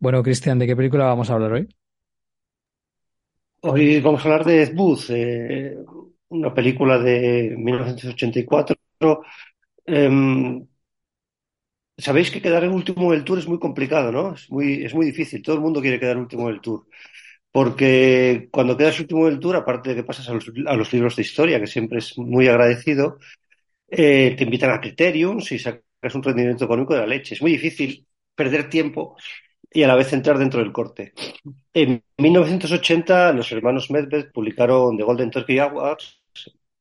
bueno, Cristian, ¿de qué película vamos a hablar hoy? Hoy vamos a hablar de Ed Wood, eh, una película de 1984. Em, sabéis que quedar en último del tour es muy complicado, ¿no? Es muy, es muy difícil. Todo el mundo quiere quedar último del tour. Porque cuando quedas último del tour, aparte de que pasas a los, libros de historia, que siempre es muy agradecido, eh, te invitan a Criterium si sacas un rendimiento económico de la leche. Es muy difícil perder tiempo y a la vez entrar dentro del corte. En 1980, los hermanos Medved publicaron The Golden Turkey Awards,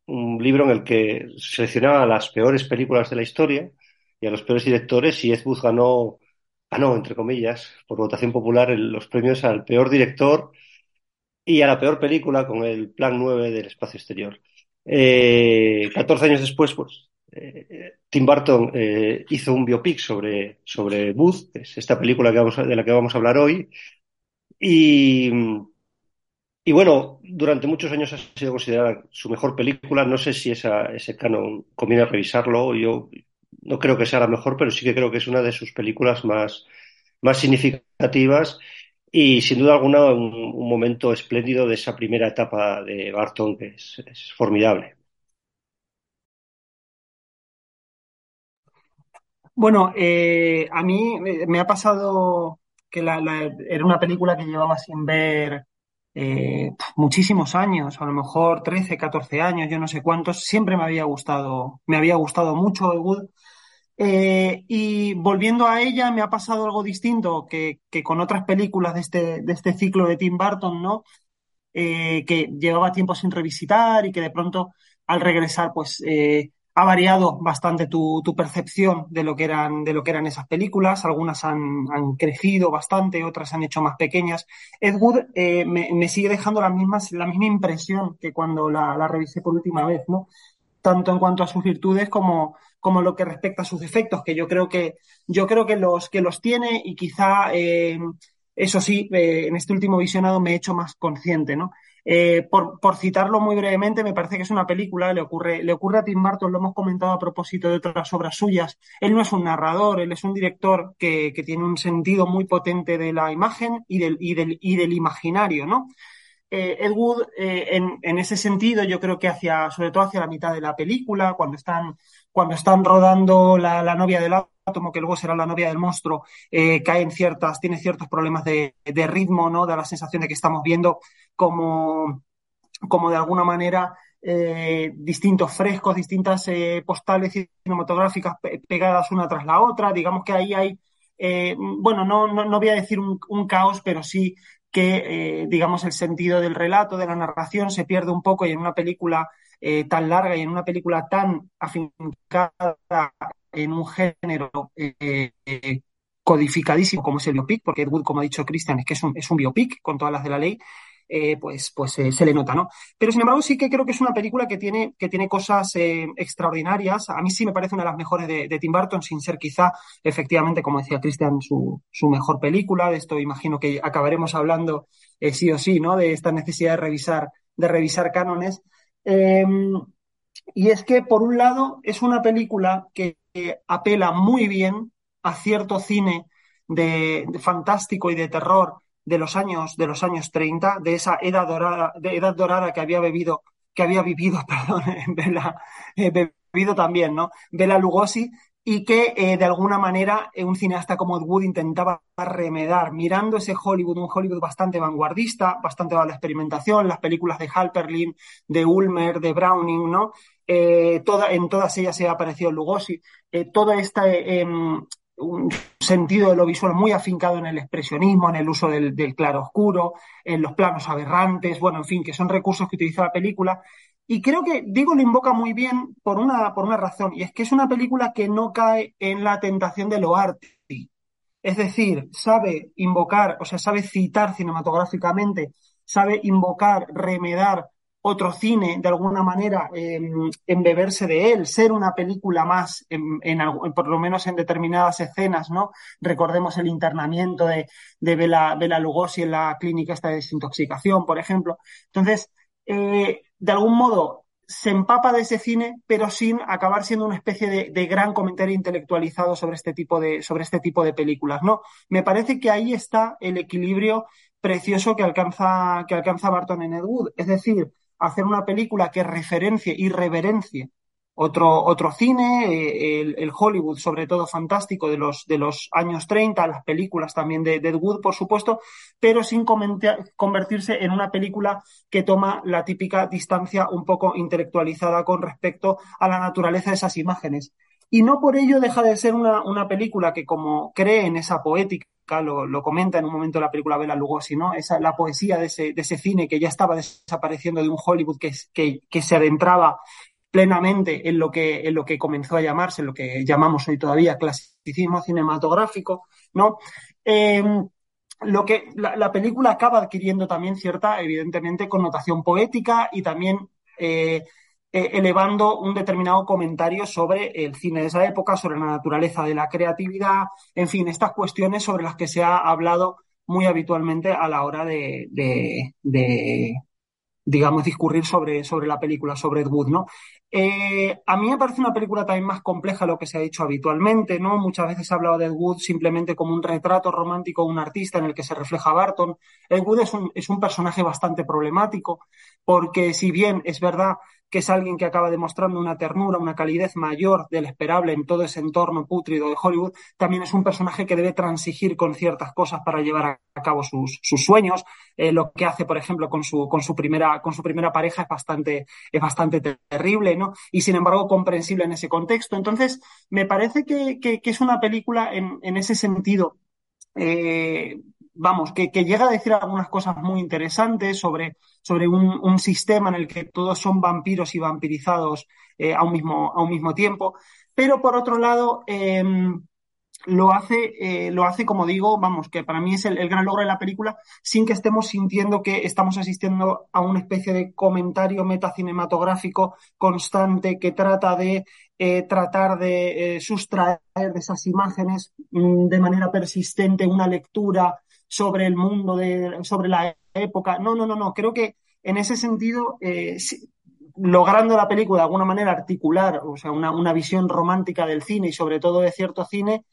un libro en el que seleccionaba las peores películas de la historia y a los peores directores, y Ed Wood ganó, ganó, entre comillas, por votación popular, los premios al peor director y a la peor película con el Plan 9 del espacio exterior. Eh, 14 años después, pues, Tim Burton eh, hizo un biopic sobre, sobre Booth, es esta película que de la que vamos a hablar hoy. Y, y bueno, durante muchos años ha sido considerada su mejor película. No sé si esa, ese canon conviene revisarlo. Yo no creo que sea la mejor, pero sí que creo que es una de sus películas más, más significativas y sin duda alguna un, momento espléndido de esa primera etapa de Barton que es formidable. Bueno, eh, a mí me ha pasado que era una película que llevaba sin ver eh, muchísimos años, a lo mejor 13, 14 años, yo no sé cuántos. Siempre me había gustado, me había gustado mucho Wood. Eh, y volviendo a ella, me ha pasado algo distinto que, que con otras películas de este, de este ciclo de Tim Burton, ¿no? que llevaba tiempo sin revisitar y que de pronto al regresar, pues ha variado bastante tu, percepción de lo, que eran, de lo que eran esas películas. Algunas han, crecido bastante, otras se han hecho más pequeñas. Ed eh, me, sigue dejando la misma, la misma impresión que cuando la, revisé por última vez, ¿no? Tanto en cuanto a sus virtudes como, como lo que respecta a sus defectos, que yo creo que, yo creo que los, que los tiene y quizá, eh, eso sí, eh, en este último visionado me he hecho más consciente, ¿no? Eh, por, citarlo muy brevemente, me parece que es una película, le ocurre, le ocurre a Tim Burton, lo hemos comentado a propósito de otras obras suyas. Él no es un narrador, él es un director que, tiene un sentido muy potente de la imagen y del, y del, y del imaginario, ¿no? Eh, Ed Wood, eh, en, ese sentido, yo creo que hacia, sobre todo hacia la mitad de la película, cuando están, cuando están rodando la, la novia del átomo, que luego será la novia del monstruo, eh, caen ciertas, tiene ciertos problemas de, ritmo, ¿no? Da la sensación de que estamos viendo como, como de alguna manera eh, distintos frescos, distintas eh, postales cinematográficas pegadas una tras la otra. Digamos que ahí hay, bueno, no, no, voy a decir un, caos, pero sí que, digamos, el sentido del relato, de la narración se pierde un poco y en una película tan larga y en una película tan afincada en un género codificadísimo como es el biopic, porque Ed Wood, como ha dicho Christian, es que es un, biopic con todas las de la ley, eh, pues, pues eh, se le nota, ¿no? Pero sin embargo sí que creo que es una película que tiene, que tiene cosas eh, extraordinarias. A mí sí me parece una de las mejores de, Tim Burton, sin ser quizá, efectivamente, como decía Christian, su, su mejor película. De esto imagino que acabaremos hablando sí o sí, ¿no? De esta necesidad de revisar, de revisar cánones. Em, y es que, por un lado, es una película que apela muy bien a cierto cine de fantástico y de terror de los años, de los años 30, de esa edad dorada, de edad dorada que había bebido, que había vivido, perdón, eh, bebido también, ¿no? Bela Lugosi, y que eh, de alguna manera eh, un cineasta como Ed Wood intentaba remedar, mirando ese Hollywood, un Hollywood bastante vanguardista, bastante a la experimentación, las películas de Halperlin, de Ulmer, de Browning, ¿no? Toda, en todas ellas se ha aparecido Lugosi. toda esta em, un sentido de lo visual muy afincado en el expresionismo, en el uso del, claro oscuro, en los planos aberrantes, bueno, en fin, que son recursos que utiliza la película. Y creo que Diego lo invoca muy bien por una, por una razón, y es que es una película que no cae en la tentación de lo arty. Es decir, sabe invocar, o sea, sabe citar cinematográficamente, sabe invocar, remedar otro cine, de alguna manera, eh, embeberse de él, ser una película más, en, por lo menos en determinadas escenas, ¿no? Recordemos el internamiento de, de Bela, Bela Lugosi en la clínica esta de desintoxicación, por ejemplo. Entonces, eh, de algún modo, se empapa de ese cine, pero sin acabar siendo una especie de, de, gran comentario intelectualizado sobre este tipo de, sobre este tipo de películas, ¿no? Me parece que ahí está el equilibrio precioso que alcanza, que alcanza Barton en Ed Wood. Es decir, hacer una película que referencie y reverencie otro, otro cine, eh, el, Hollywood, sobre todo fantástico, de los, de los años 30, las películas también de, de Ed Wood, por supuesto, pero sin convertirse en una película que toma la típica distancia un poco intelectualizada con respecto a la naturaleza de esas imágenes. Y no por ello deja de ser una, una película que, como cree en esa poética, lo, lo, comenta en un momento la película Bela Lugosi, ¿no? Esa, la poesía de ese, de ese cine que ya estaba desapareciendo de un Hollywood que, que, que se adentraba plenamente en lo que, en lo que comenzó a llamarse, lo que llamamos hoy todavía clasicismo cinematográfico, ¿no? Eh, lo que la, la, película acaba adquiriendo también cierta, evidentemente, connotación poética y también eh, eh, elevando un determinado comentario sobre el cine de esa época, sobre la naturaleza de la creatividad, en fin, estas cuestiones sobre las que se ha hablado muy habitualmente a la hora de, digamos, discurrir sobre, sobre la película, sobre Ed Wood, ¿no? Eh, a mí me parece una película también más compleja de lo que se ha dicho habitualmente, ¿no? Muchas veces se ha hablado de Ed Wood simplemente como un retrato romántico de un artista en el que se refleja Barton. Ed Wood es un, es un personaje bastante problemático, porque si bien es verdad que es alguien que acaba demostrando una ternura, una calidez mayor del esperable en todo ese entorno pútrido de Hollywood, también es un personaje que debe transigir con ciertas cosas para llevar a cabo sus, sueños. Eh, lo que hace, por ejemplo, con su, primera, pareja es bastante, es bastante terrible, ¿no? Y sin embargo, comprensible en ese contexto. Entonces, me parece que, es una película en, en ese sentido eh, vamos, que, llega a decir algunas cosas muy interesantes sobre, sobre un, sistema en el que todos son vampiros y vampirizados eh, a, un mismo, a un mismo tiempo. Pero por otro lado, eh, lo hace, eh, lo hace, como digo, vamos, que para mí es el, gran logro de la película, sin que estemos sintiendo que estamos asistiendo a una especie de comentario metacinematográfico constante que trata de eh, tratar de sustraer de esas imágenes mmm, de manera persistente una lectura sobre el mundo, de, sobre la época. No, no, no, no. Creo que en ese sentido, eh, logrando la película de alguna manera articular, o sea, una, una, visión romántica del cine y sobre todo de cierto cine,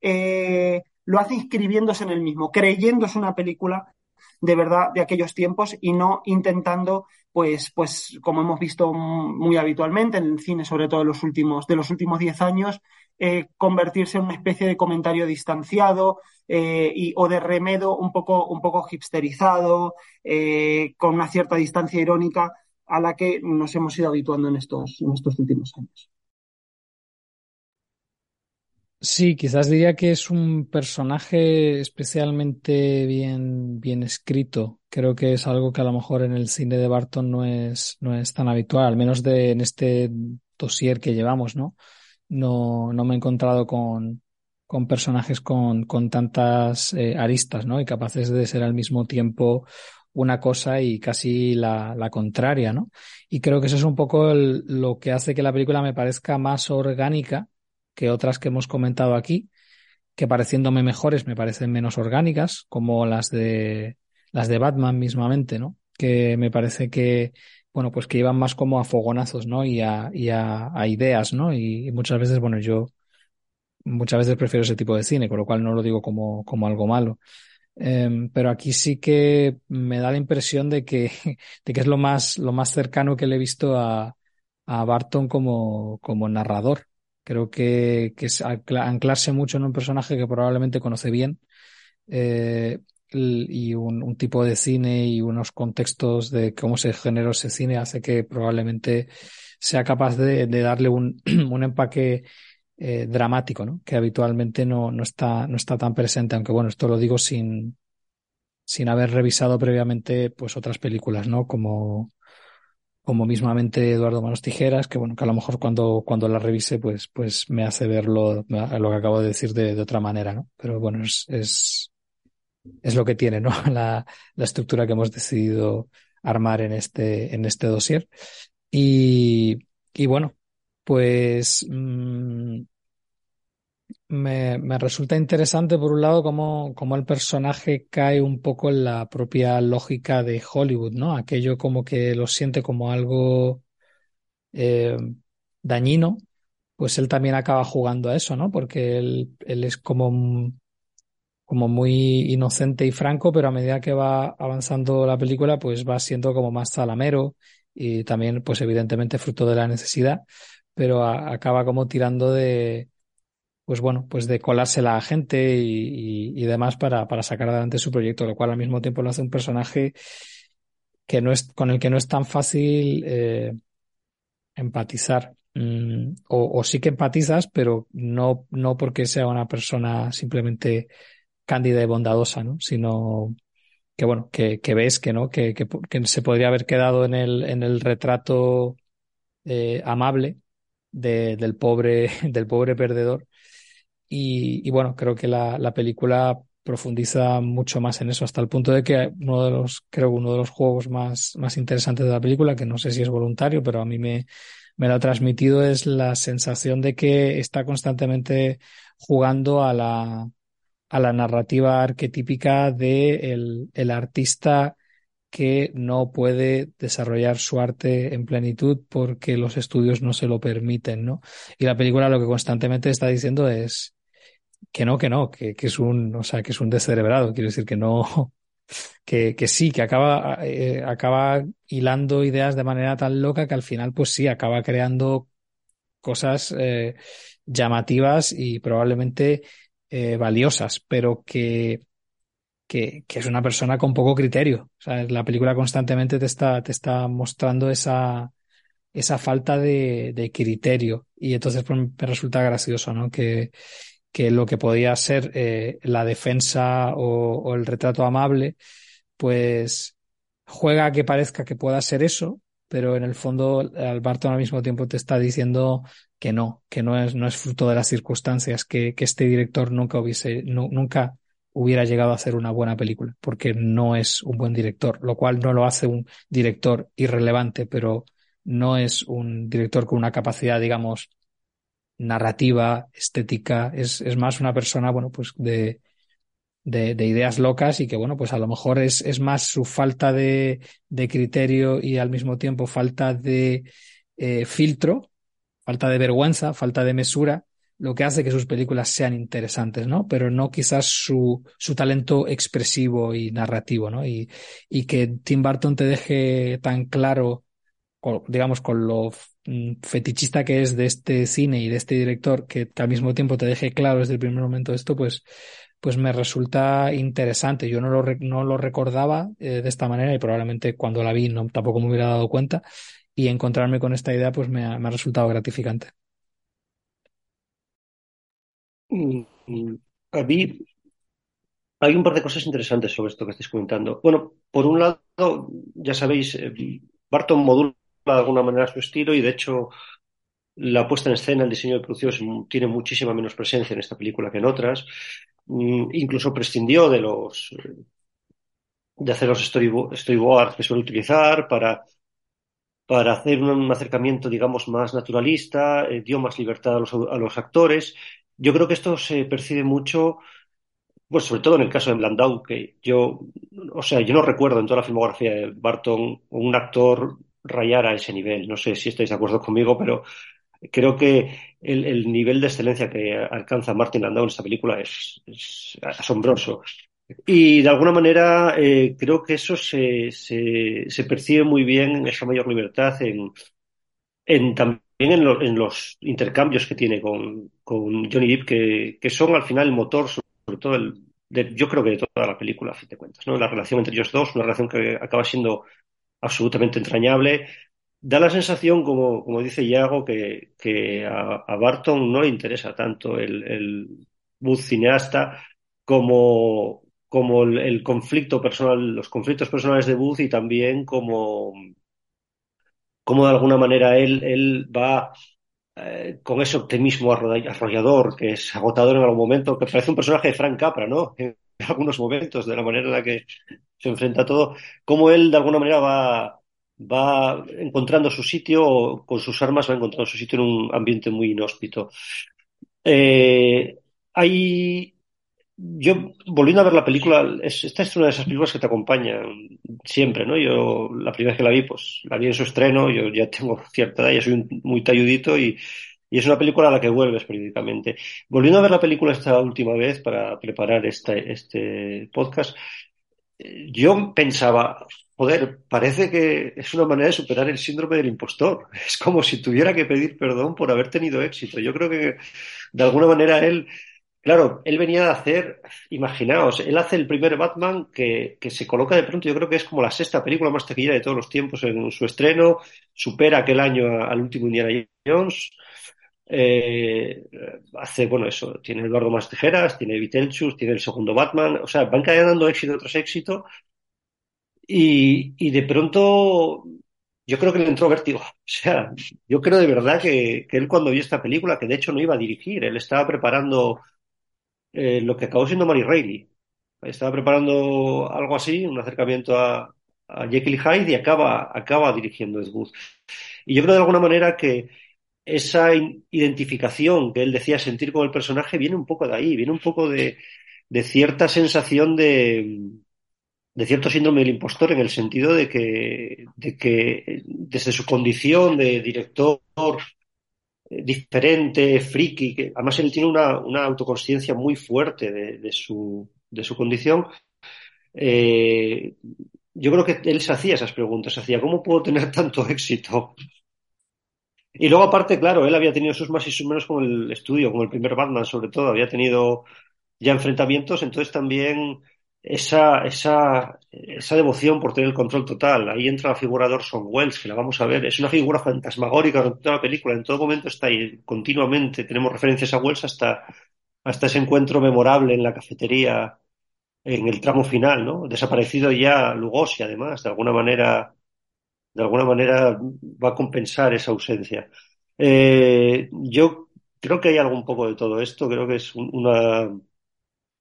eh, lo hace inscribiéndose en el mismo, creyéndose una película de verdad de aquellos tiempos y no intentando, pues, pues, como hemos visto muy habitualmente en el cine, sobre todo de los últimos, de los últimos diez años, eh, convertirse en una especie de comentario distanciado eh, y, o de remedo un poco, un poco hipsterizado, eh, con una cierta distancia irónica a la que nos hemos ido habituando en estos, en estos últimos años. Sí, quizás diría que es un personaje especialmente bien, bien escrito. Creo que es algo que a lo mejor en el cine de Barton no es, no es tan habitual, al menos de, en este dossier que llevamos, ¿no? No, no me he encontrado con, con personajes con, con tantas eh, aristas, ¿no? Y capaces de ser al mismo tiempo una cosa y casi la, la contraria, ¿no? Y creo que eso es un poco lo que hace que la película me parezca más orgánica que otras que hemos comentado aquí, que pareciéndome mejores me parecen menos orgánicas, como las de las de Batman mismamente, ¿no? Que me parece que, bueno, pues que iban más como a fogonazos, ¿no? Y a, y a, a ideas, ¿no? Y, muchas veces, bueno, yo muchas veces prefiero ese tipo de cine, con lo cual no lo digo como, como algo malo. Um, pero aquí sí que me da la impresión de que, de que es lo más, lo más cercano que le he visto a, a Barton como, como narrador. Creo que, que es anclarse mucho en un personaje que probablemente conoce bien eh, y un, tipo de cine y unos contextos de cómo se generó ese cine hace que probablemente sea capaz de, de darle un, un empaque eh, dramático, ¿no? Que habitualmente no, no, está, no está tan presente, aunque bueno, esto lo digo sin, sin haber revisado previamente pues otras películas, ¿no? Como, como mismamente Eduardo Manos Tijeras, que bueno, que a lo mejor cuando, cuando la revise, pues, pues me hace ver lo, que acabo de decir de, de otra manera, ¿no? Pero bueno, es, es, es lo que tiene, ¿no? La, la estructura que hemos decidido armar en este, en este dossier. Y, y bueno, pues mmm, me, me, resulta interesante, por un lado, cómo, cómo, el personaje cae un poco en la propia lógica de Hollywood, ¿no? Aquello como que lo siente como algo eh, dañino, pues él también acaba jugando a eso, ¿no? Porque él, él es como, como muy inocente y franco, pero a medida que va avanzando la película, pues va siendo como más salamero y también, pues evidentemente, fruto de la necesidad, pero acaba como tirando de pues bueno, pues de colársela a gente y, y, demás para, para sacar adelante su proyecto, lo cual al mismo tiempo lo hace un personaje que no es, con el que no es tan fácil eh, empatizar. Mm, o, sí que empatizas, pero no, no porque sea una persona simplemente cándida y bondadosa, ¿no? Sino que bueno, que, ves que no, que, que, se podría haber quedado en el, en el retrato eh, amable de, del pobre, del pobre perdedor y, bueno, creo que la, la, película profundiza mucho más en eso, hasta el punto de que uno de los, creo uno de los juegos más, más interesantes de la película, que no sé si es voluntario, pero a mí me, me lo ha transmitido, es la sensación de que está constantemente jugando a la, a la narrativa arquetípica de el artista que no puede desarrollar su arte en plenitud porque los estudios no se lo permiten, ¿no? Y la película lo que constantemente está diciendo es, que no, que no, que, es un, o sea, que es un descerebrado, quiero decir que no, que, que sí, que acaba, eh, acaba hilando ideas de manera tan loca que al final, pues sí, acaba creando cosas eh, llamativas y probablemente eh, valiosas, pero que, que, es una persona con poco criterio. O sea, la película constantemente te está, te está mostrando esa, esa falta de, de criterio. Y entonces pues, me resulta gracioso, ¿no? Que, que lo que podía ser eh, la defensa o, el retrato amable, pues juega a que parezca que pueda ser eso, pero en el fondo al Barton al mismo tiempo te está diciendo que no, que no es, no es fruto de las circunstancias, que, que este director nunca hubiese, nunca hubiera llegado a hacer una buena película, porque no es un buen director, lo cual no lo hace un director irrelevante, pero no es un director con una capacidad, digamos, narrativa, estética, es, es más una persona, bueno, pues de, de, de, ideas locas y que, bueno, pues a lo mejor es, es más su falta de, de criterio y al mismo tiempo falta de eh, filtro, falta de vergüenza, falta de mesura, lo que hace que sus películas sean interesantes, ¿no? Pero no quizás su, su talento expresivo y narrativo, ¿no? Y, y que Tim Burton te deje tan claro digamos, con lo fetichista que es de este cine y de este director, que, al mismo tiempo te deje claro desde el primer momento esto, pues, pues me resulta interesante. Yo no lo, no lo recordaba eh, de esta manera y probablemente cuando la vi no, tampoco me hubiera dado cuenta y encontrarme con esta idea pues me ha, resultado gratificante. Mm, mm, hay un par de cosas interesantes sobre esto que estáis comentando. Bueno, por un lado, ya sabéis, eh, Barton modula de alguna manera su estilo y de hecho la puesta en escena, el diseño de producción tiene muchísima menos presencia en esta película que en otras. Mm, incluso prescindió de los de hacer los storyboards que suele utilizar para, para hacer un, acercamiento, digamos, más naturalista, eh, dio más libertad a los, a los actores. Yo creo que esto se percibe mucho pues sobre todo en el caso de Blandau, que yo, o sea, yo no recuerdo en toda la filmografía de Barton un actor rayar a ese nivel. No sé si estáis de acuerdo conmigo, pero creo que el, el nivel de excelencia que alcanza Martin Landau en esta película es, asombroso. Y de alguna manera eh, creo que eso se, se, percibe muy bien en esa mayor libertad, en, en también en, lo, en, los intercambios que tiene con, con Johnny Depp, que, que, son al final el motor, sobre todo el, yo creo que de toda la película, a fin de cuentas, ¿no? La relación entre ellos dos, una relación que acaba siendo absolutamente entrañable. Da la sensación, como, como dice Iago, que, que a, Barton no le interesa tanto el, el Booth cineasta como, como el, conflicto personal, los conflictos personales de Booth y también como, cómo de alguna manera él, él va eh, con ese optimismo arrollador que es agotador en algún momento, que parece un personaje de Frank Capra, ¿no? algunos momentos, de la manera en la que se enfrenta todo, cómo él de alguna manera va, va encontrando su sitio, con sus armas va encontrando su sitio en un ambiente muy inhóspito. Eh, hay, yo, volviendo a ver la película, esta es una de esas películas que te acompañan siempre, ¿no? Yo, la primera vez que la vi, pues la vi en su estreno, yo ya tengo cierta edad, ya soy muy talludito y, y es una película a la que vuelves periódicamente. Volviendo a ver la película esta última vez para preparar este, podcast, yo pensaba, joder, parece que es una manera de superar el síndrome del impostor. Es como si tuviera que pedir perdón por haber tenido éxito. Yo creo que de alguna manera él, claro, él venía a hacer, imaginaos, él hace el primer Batman que, que se coloca de pronto, yo creo que es como la sexta película más taquillera de todos los tiempos en su estreno, supera aquel año al último Indiana Jones. Eh, hace, bueno, eso, tiene Eduardo Más Tijeras, tiene Vitelchus, tiene el segundo Batman, o sea, van dando éxito tras éxito y, y de pronto yo creo que le entró vértigo. O sea, yo creo de verdad que, que él cuando vio esta película, que de hecho no iba a dirigir, él estaba preparando eh, lo que acabó siendo Mary Reilly. Estaba preparando algo así, un acercamiento a, a Jekyll Hyde y acaba, acaba dirigiendo Ed Wood. Y yo creo de alguna manera que esa identificación que él decía sentir con el personaje viene un poco de ahí, viene un poco de, cierta sensación de, de cierto síndrome del impostor en el sentido de que, de que desde su condición de director eh, diferente, friki, además él tiene una, una autoconsciencia muy fuerte de, de, su, de su condición, eh, yo creo que él se hacía esas preguntas, se hacía, ¿cómo puedo tener tanto éxito? Y luego aparte, claro, él había tenido sus más y sus menos con el estudio, con el primer Batman sobre todo, había tenido ya enfrentamientos, entonces también esa, esa, esa devoción por tener el control total. Ahí entra la figura de Orson Welles, que la vamos a ver. Es una figura fantasmagórica en toda la película. En todo momento está ahí, continuamente. Tenemos referencias a Welles hasta, hasta ese encuentro memorable en la cafetería en el tramo final, ¿no? Desaparecido ya Lugosi, además, de alguna manera, de alguna manera va a compensar esa ausencia. Eh, yo creo que hay algo un poco de todo esto, creo que es una,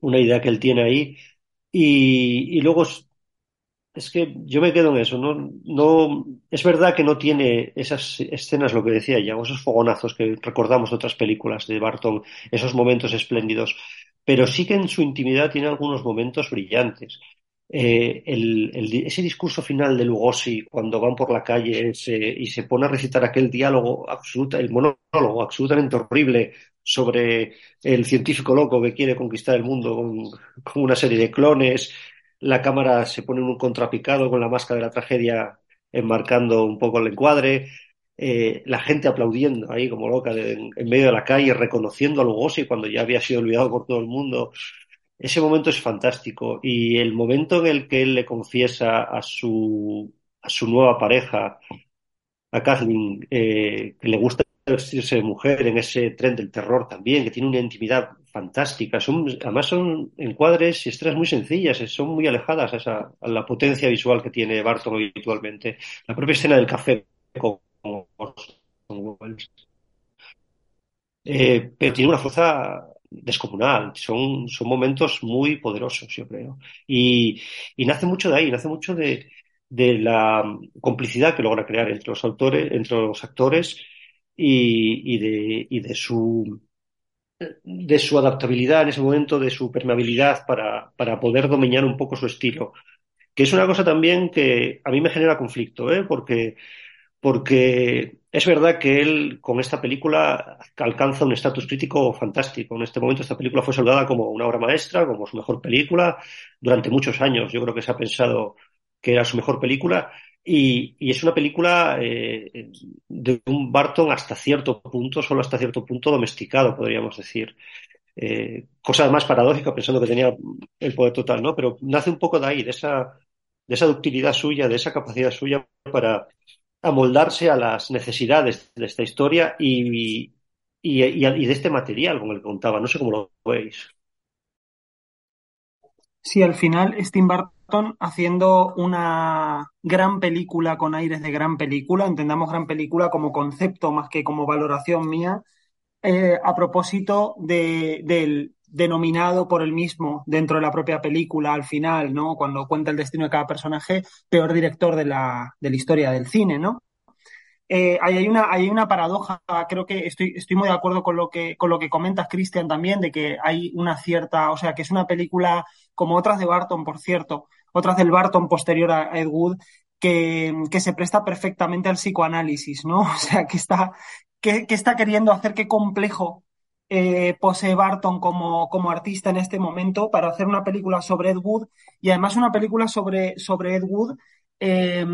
una idea que él tiene ahí. Y, luego es, es, que yo me quedo en eso, ¿no? No, es verdad que no tiene esas escenas, lo que decía ya, esos fogonazos que recordamos de otras películas de Barton, esos momentos espléndidos, pero sí que en su intimidad tiene algunos momentos brillantes. Eh, el, el, ese discurso final de Lugosi cuando van por la calle se, y se pone a recitar aquel diálogo absoluto, el monólogo absolutamente horrible sobre el científico loco que quiere conquistar el mundo con, con, una serie de clones, la cámara se pone en un contrapicado con la máscara de la tragedia enmarcando un poco el encuadre, eh, la gente aplaudiendo ahí como loca de, en, en, medio de la calle, reconociendo a Lugosi cuando ya había sido olvidado por todo el mundo. Ese momento es fantástico y el momento en el que él le confiesa a su, a su nueva pareja, a Kathleen, eh, que le gusta vestirse de mujer en ese tren del terror también, que tiene una intimidad fantástica. Son, además son encuadres y estrellas muy sencillas, son muy alejadas a, esa, a la potencia visual que tiene Barton habitualmente. La propia escena del café con eh, pero tiene una fuerza descomunal. Son, son momentos muy poderosos, yo creo. Y, y nace mucho de ahí, nace mucho de, de la complicidad que logra crear entre los autores, entre los actores y, y, de, y de su de su adaptabilidad en ese momento, de su permeabilidad para, para poder dominar un poco su estilo. Que es una cosa también que a mí me genera conflicto, ¿eh? porque, porque es verdad que él con esta película alcanza un estatus crítico fantástico. En este momento esta película fue soldada como una obra maestra, como su mejor película. Durante muchos años yo creo que se ha pensado que era su mejor película y, y, es una película eh, de un Barton hasta cierto punto, solo hasta cierto punto domesticado, podríamos decir. Eh, cosa más paradójica, pensando que tenía el poder total, ¿no? Pero nace un poco de ahí, de esa, de esa ductilidad suya, de esa capacidad suya para amoldarse a las necesidades de esta historia y, y, de este material con el que contaba. No sé cómo lo veis. Sí, al final Steve Barton Barton haciendo una gran película con aires de gran película, entendamos gran película como concepto más que como valoración mía, eh, a propósito de, del denominado por él mismo dentro de la propia película al final, ¿no? Cuando cuenta el destino de cada personaje, peor director de la, de la historia del cine, ¿no? Eh, hay, una, hay una paradoja, creo que estoy, estoy muy de acuerdo con lo que, con lo que comentas, Cristian, también, de que hay una cierta, o sea, que es una película como otras de Barton, por cierto, otras del Barton posterior a Ed Wood, que, que se presta perfectamente al psicoanálisis, ¿no? O sea, que está, que está queriendo hacer qué complejo eh, posee Barton como, como artista en este momento para hacer una película sobre Ed Wood y además una película sobre, sobre Ed Wood eh,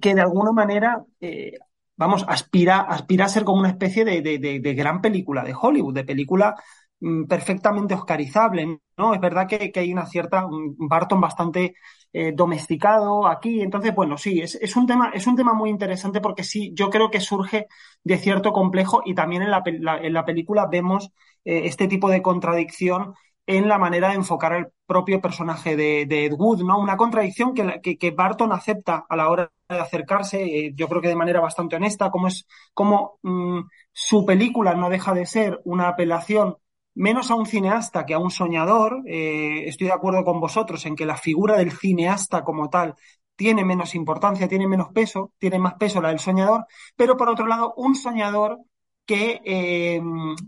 que de alguna manera, eh, vamos, aspira, aspira a ser como una especie de, de, de, gran película de Hollywood, de película perfectamente oscarizable, ¿no? Es verdad que, que hay una cierta, Barton bastante eh, domesticado aquí, entonces, bueno, sí, es, es, un tema, es un tema muy interesante porque sí, yo creo que surge de cierto complejo y también en la, en la película vemos eh, este tipo de contradicción en la manera de enfocar el propio personaje de, de Ed Wood, ¿no? Una contradicción que, que, Barton acepta a la hora de acercarse, eh, yo creo que de manera bastante honesta, como es, como mmm, su película no deja de ser una apelación menos a un cineasta que a un soñador. Eh, estoy de acuerdo con vosotros en que la figura del cineasta como tal tiene menos importancia, tiene menos peso, tiene más peso la del soñador, pero por otro lado, un soñador que, eh,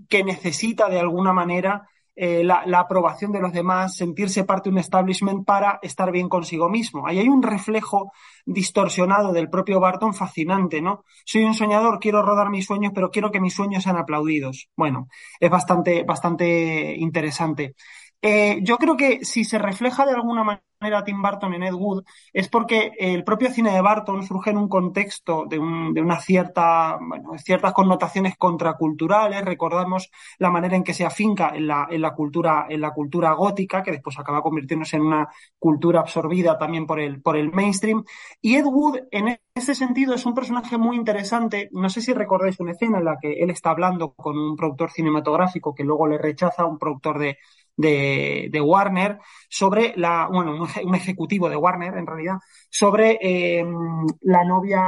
que necesita de alguna manera eh, la, la, aprobación de los demás, sentirse parte de un establishment para estar bien consigo mismo. Ahí hay un reflejo distorsionado del propio Barton fascinante, ¿no? Soy un soñador, quiero rodar mis sueños, pero quiero que mis sueños sean aplaudidos. Bueno, es bastante, bastante interesante. Eh, yo creo que si se refleja de alguna manera Tim Burton en Ed Wood es porque el propio cine de Burton surge en un contexto de, un, de una cierta, bueno, ciertas connotaciones contraculturales. Recordamos la manera en que se afinca en la, cultura, en la cultura gótica, que después acaba convirtiéndose en una cultura absorbida también por el, por el mainstream. Y Ed Wood, en ese sentido, es un personaje muy interesante. No sé si recordáis una escena en la que él está hablando con un productor cinematográfico que luego le rechaza, un productor de de, de, Warner sobre la, bueno, un, ejecutivo de Warner en realidad, sobre eh, la novia,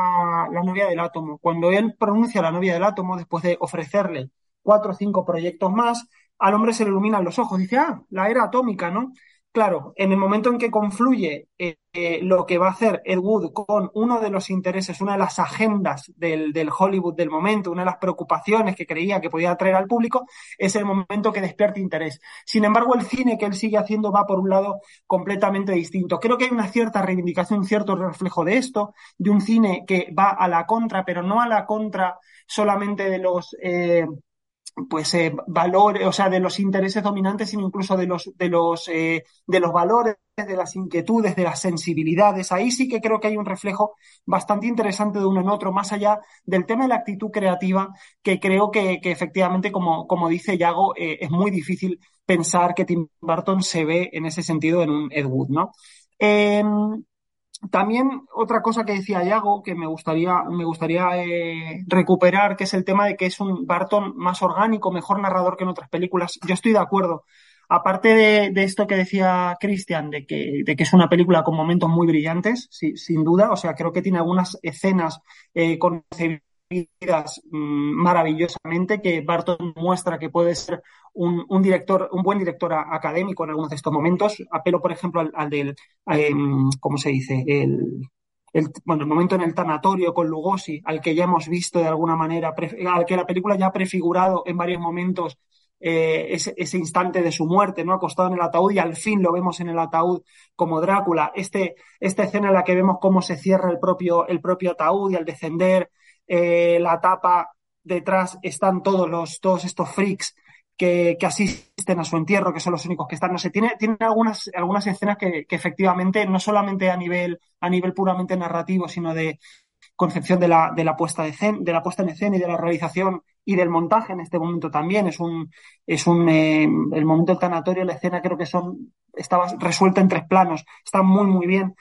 la novia del átomo. Cuando él pronuncia la novia del átomo, después de ofrecerle cuatro o cinco proyectos más, al hombre se le iluminan los ojos. Dice, ah, la era atómica, ¿no? Claro, en el momento en que confluye eh, eh, lo que va a hacer Ed Wood con uno de los intereses, una de las agendas del, Hollywood del momento, una de las preocupaciones que creía que podía atraer al público, es el momento que despierta interés. Sin embargo, el cine que él sigue haciendo va por un lado completamente distinto. Creo que hay una cierta reivindicación, un cierto reflejo de esto, de un cine que va a la contra, pero no a la contra solamente de los... Eh, pues eh, valores, o sea, de los intereses dominantes, sino incluso de los, de los, eh, de los valores, de las inquietudes, de las sensibilidades. Ahí sí que creo que hay un reflejo bastante interesante de uno en otro, más allá del tema de la actitud creativa, que creo que, que efectivamente, como, como dice Yago, eh, es muy difícil pensar que Tim Burton se ve en ese sentido en un Ed Wood, ¿no? También otra cosa que decía Yago, que me gustaría, me gustaría eh, recuperar, que es el tema de que es un Barton más orgánico, mejor narrador que en otras películas. Yo estoy de acuerdo. Aparte de, de esto que decía Christian, de que, de que es una película con momentos muy brillantes, sí, sin duda, o sea, creo que tiene algunas escenas eh, concebidas mmm, maravillosamente, que Barton muestra que puede ser un, director, un buen director académico en algunos de estos momentos. Apelo, por ejemplo, al, del, eh, ¿cómo se dice? El, el, bueno, el momento en el tanatorio con Lugosi, al que ya hemos visto de alguna manera, al que la película ya ha prefigurado en varios momentos eh, ese, ese, instante de su muerte, ¿no? Acostado en el ataúd y al fin lo vemos en el ataúd como Drácula. Este, esta escena en la que vemos cómo se cierra el propio, el propio ataúd y al descender eh, la tapa detrás están todos los, todos estos freaks que, asisten a su entierro, que son los únicos que están. No sé, tiene, tiene algunas, algunas escenas que, efectivamente, no solamente a nivel, a nivel puramente narrativo, sino de concepción de la, de la puesta de, escena, de la puesta en escena y de la realización y del montaje en este momento también. Es un, es un, eh, el momento del tanatorio, la escena creo que son, estaba resuelta en tres planos, está muy, muy bien.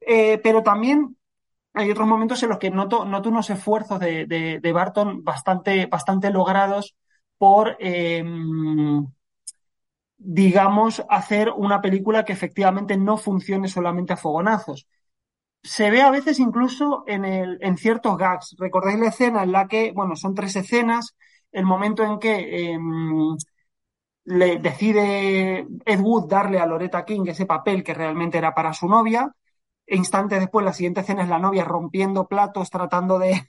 Eh, pero también hay otros momentos en los que noto, unos esfuerzos de, Barton bastante, bastante logrados por, eh, digamos, hacer una película que efectivamente no funcione solamente a fogonazos. Se ve a veces incluso en, el, en ciertos gags. ¿Recordáis la escena en la que, bueno, son tres escenas, el momento en que eh, le decide Ed Wood darle a Loretta King ese papel que realmente era para su novia, e instantes después, la siguiente escena es la novia rompiendo platos, tratando de,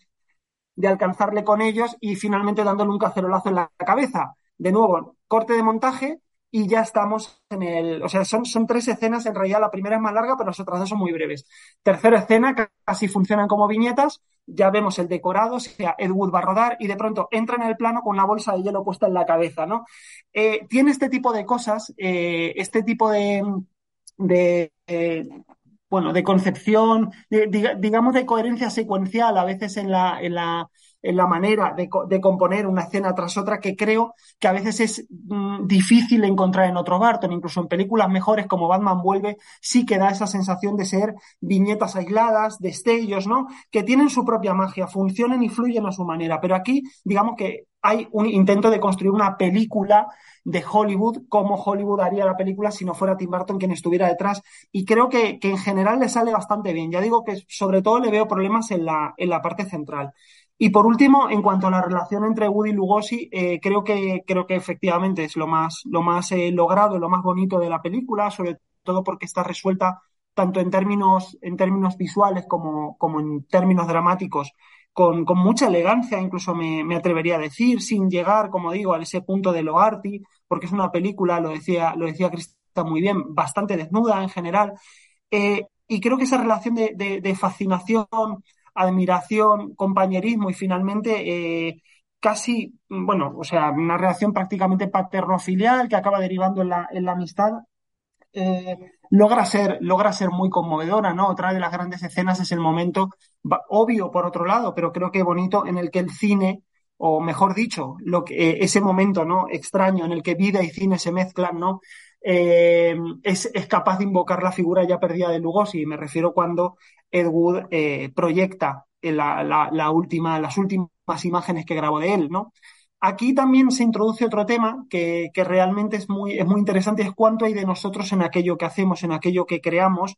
de alcanzarle con ellos y finalmente dándole un cacerolazo en la cabeza. De nuevo, corte de montaje y ya estamos en el. O sea, son, son tres escenas. En realidad, la primera es más larga, pero las otras dos son muy breves. Tercera escena, casi funcionan como viñetas. Ya vemos el decorado, o sea, Ed va a rodar y de pronto entra en el plano con una bolsa de hielo puesta en la cabeza, ¿no? Eh, tiene este tipo de cosas, eh, este tipo de. de eh, bueno, de concepción, digamos de coherencia secuencial, a veces en la, en la, en la manera de, de, componer una escena tras otra que creo que a veces es mm, difícil encontrar en otro Barton, incluso en películas mejores como Batman vuelve, sí que da esa sensación de ser viñetas aisladas, destellos, ¿no? Que tienen su propia magia, funcionan y fluyen a su manera, pero aquí digamos que hay un intento de construir una película de Hollywood, como Hollywood haría la película si no fuera Tim Burton quien estuviera detrás. Y creo que, que, en general le sale bastante bien. Ya digo que sobre todo le veo problemas en la, en la parte central. Y por último, en cuanto a la relación entre Woody y Lugosi, eh, creo, que, creo que efectivamente es lo más, lo más eh, logrado, lo más bonito de la película, sobre todo porque está resuelta tanto en términos, en términos visuales como, como en términos dramáticos, con, con mucha elegancia, incluso me, me, atrevería a decir, sin llegar, como digo, a ese punto de lo arty, porque es una película, lo decía, lo decía Crista muy bien, bastante desnuda en general. Eh, y creo que esa relación de, de fascinación admiración, compañerismo y finalmente eh, casi, bueno, o sea, una relación prácticamente paterno-filial que acaba derivando en la, en la amistad, eh, logra, ser, logra ser muy conmovedora, ¿no? Otra de las grandes escenas es el momento, obvio por otro lado, pero creo que bonito, en el que el cine, o mejor dicho, lo que, eh, ese momento, ¿no? Extraño en el que vida y cine se mezclan, ¿no? Eh, es, es, capaz de invocar la figura ya perdida de Lugosi. Me refiero cuando Ed Wood eh, proyecta la, la, la, última, las últimas imágenes que grabó de él, ¿no? Aquí también se introduce otro tema que, que realmente es muy, es muy interesante, es cuánto hay de nosotros en aquello que hacemos, en aquello que creamos,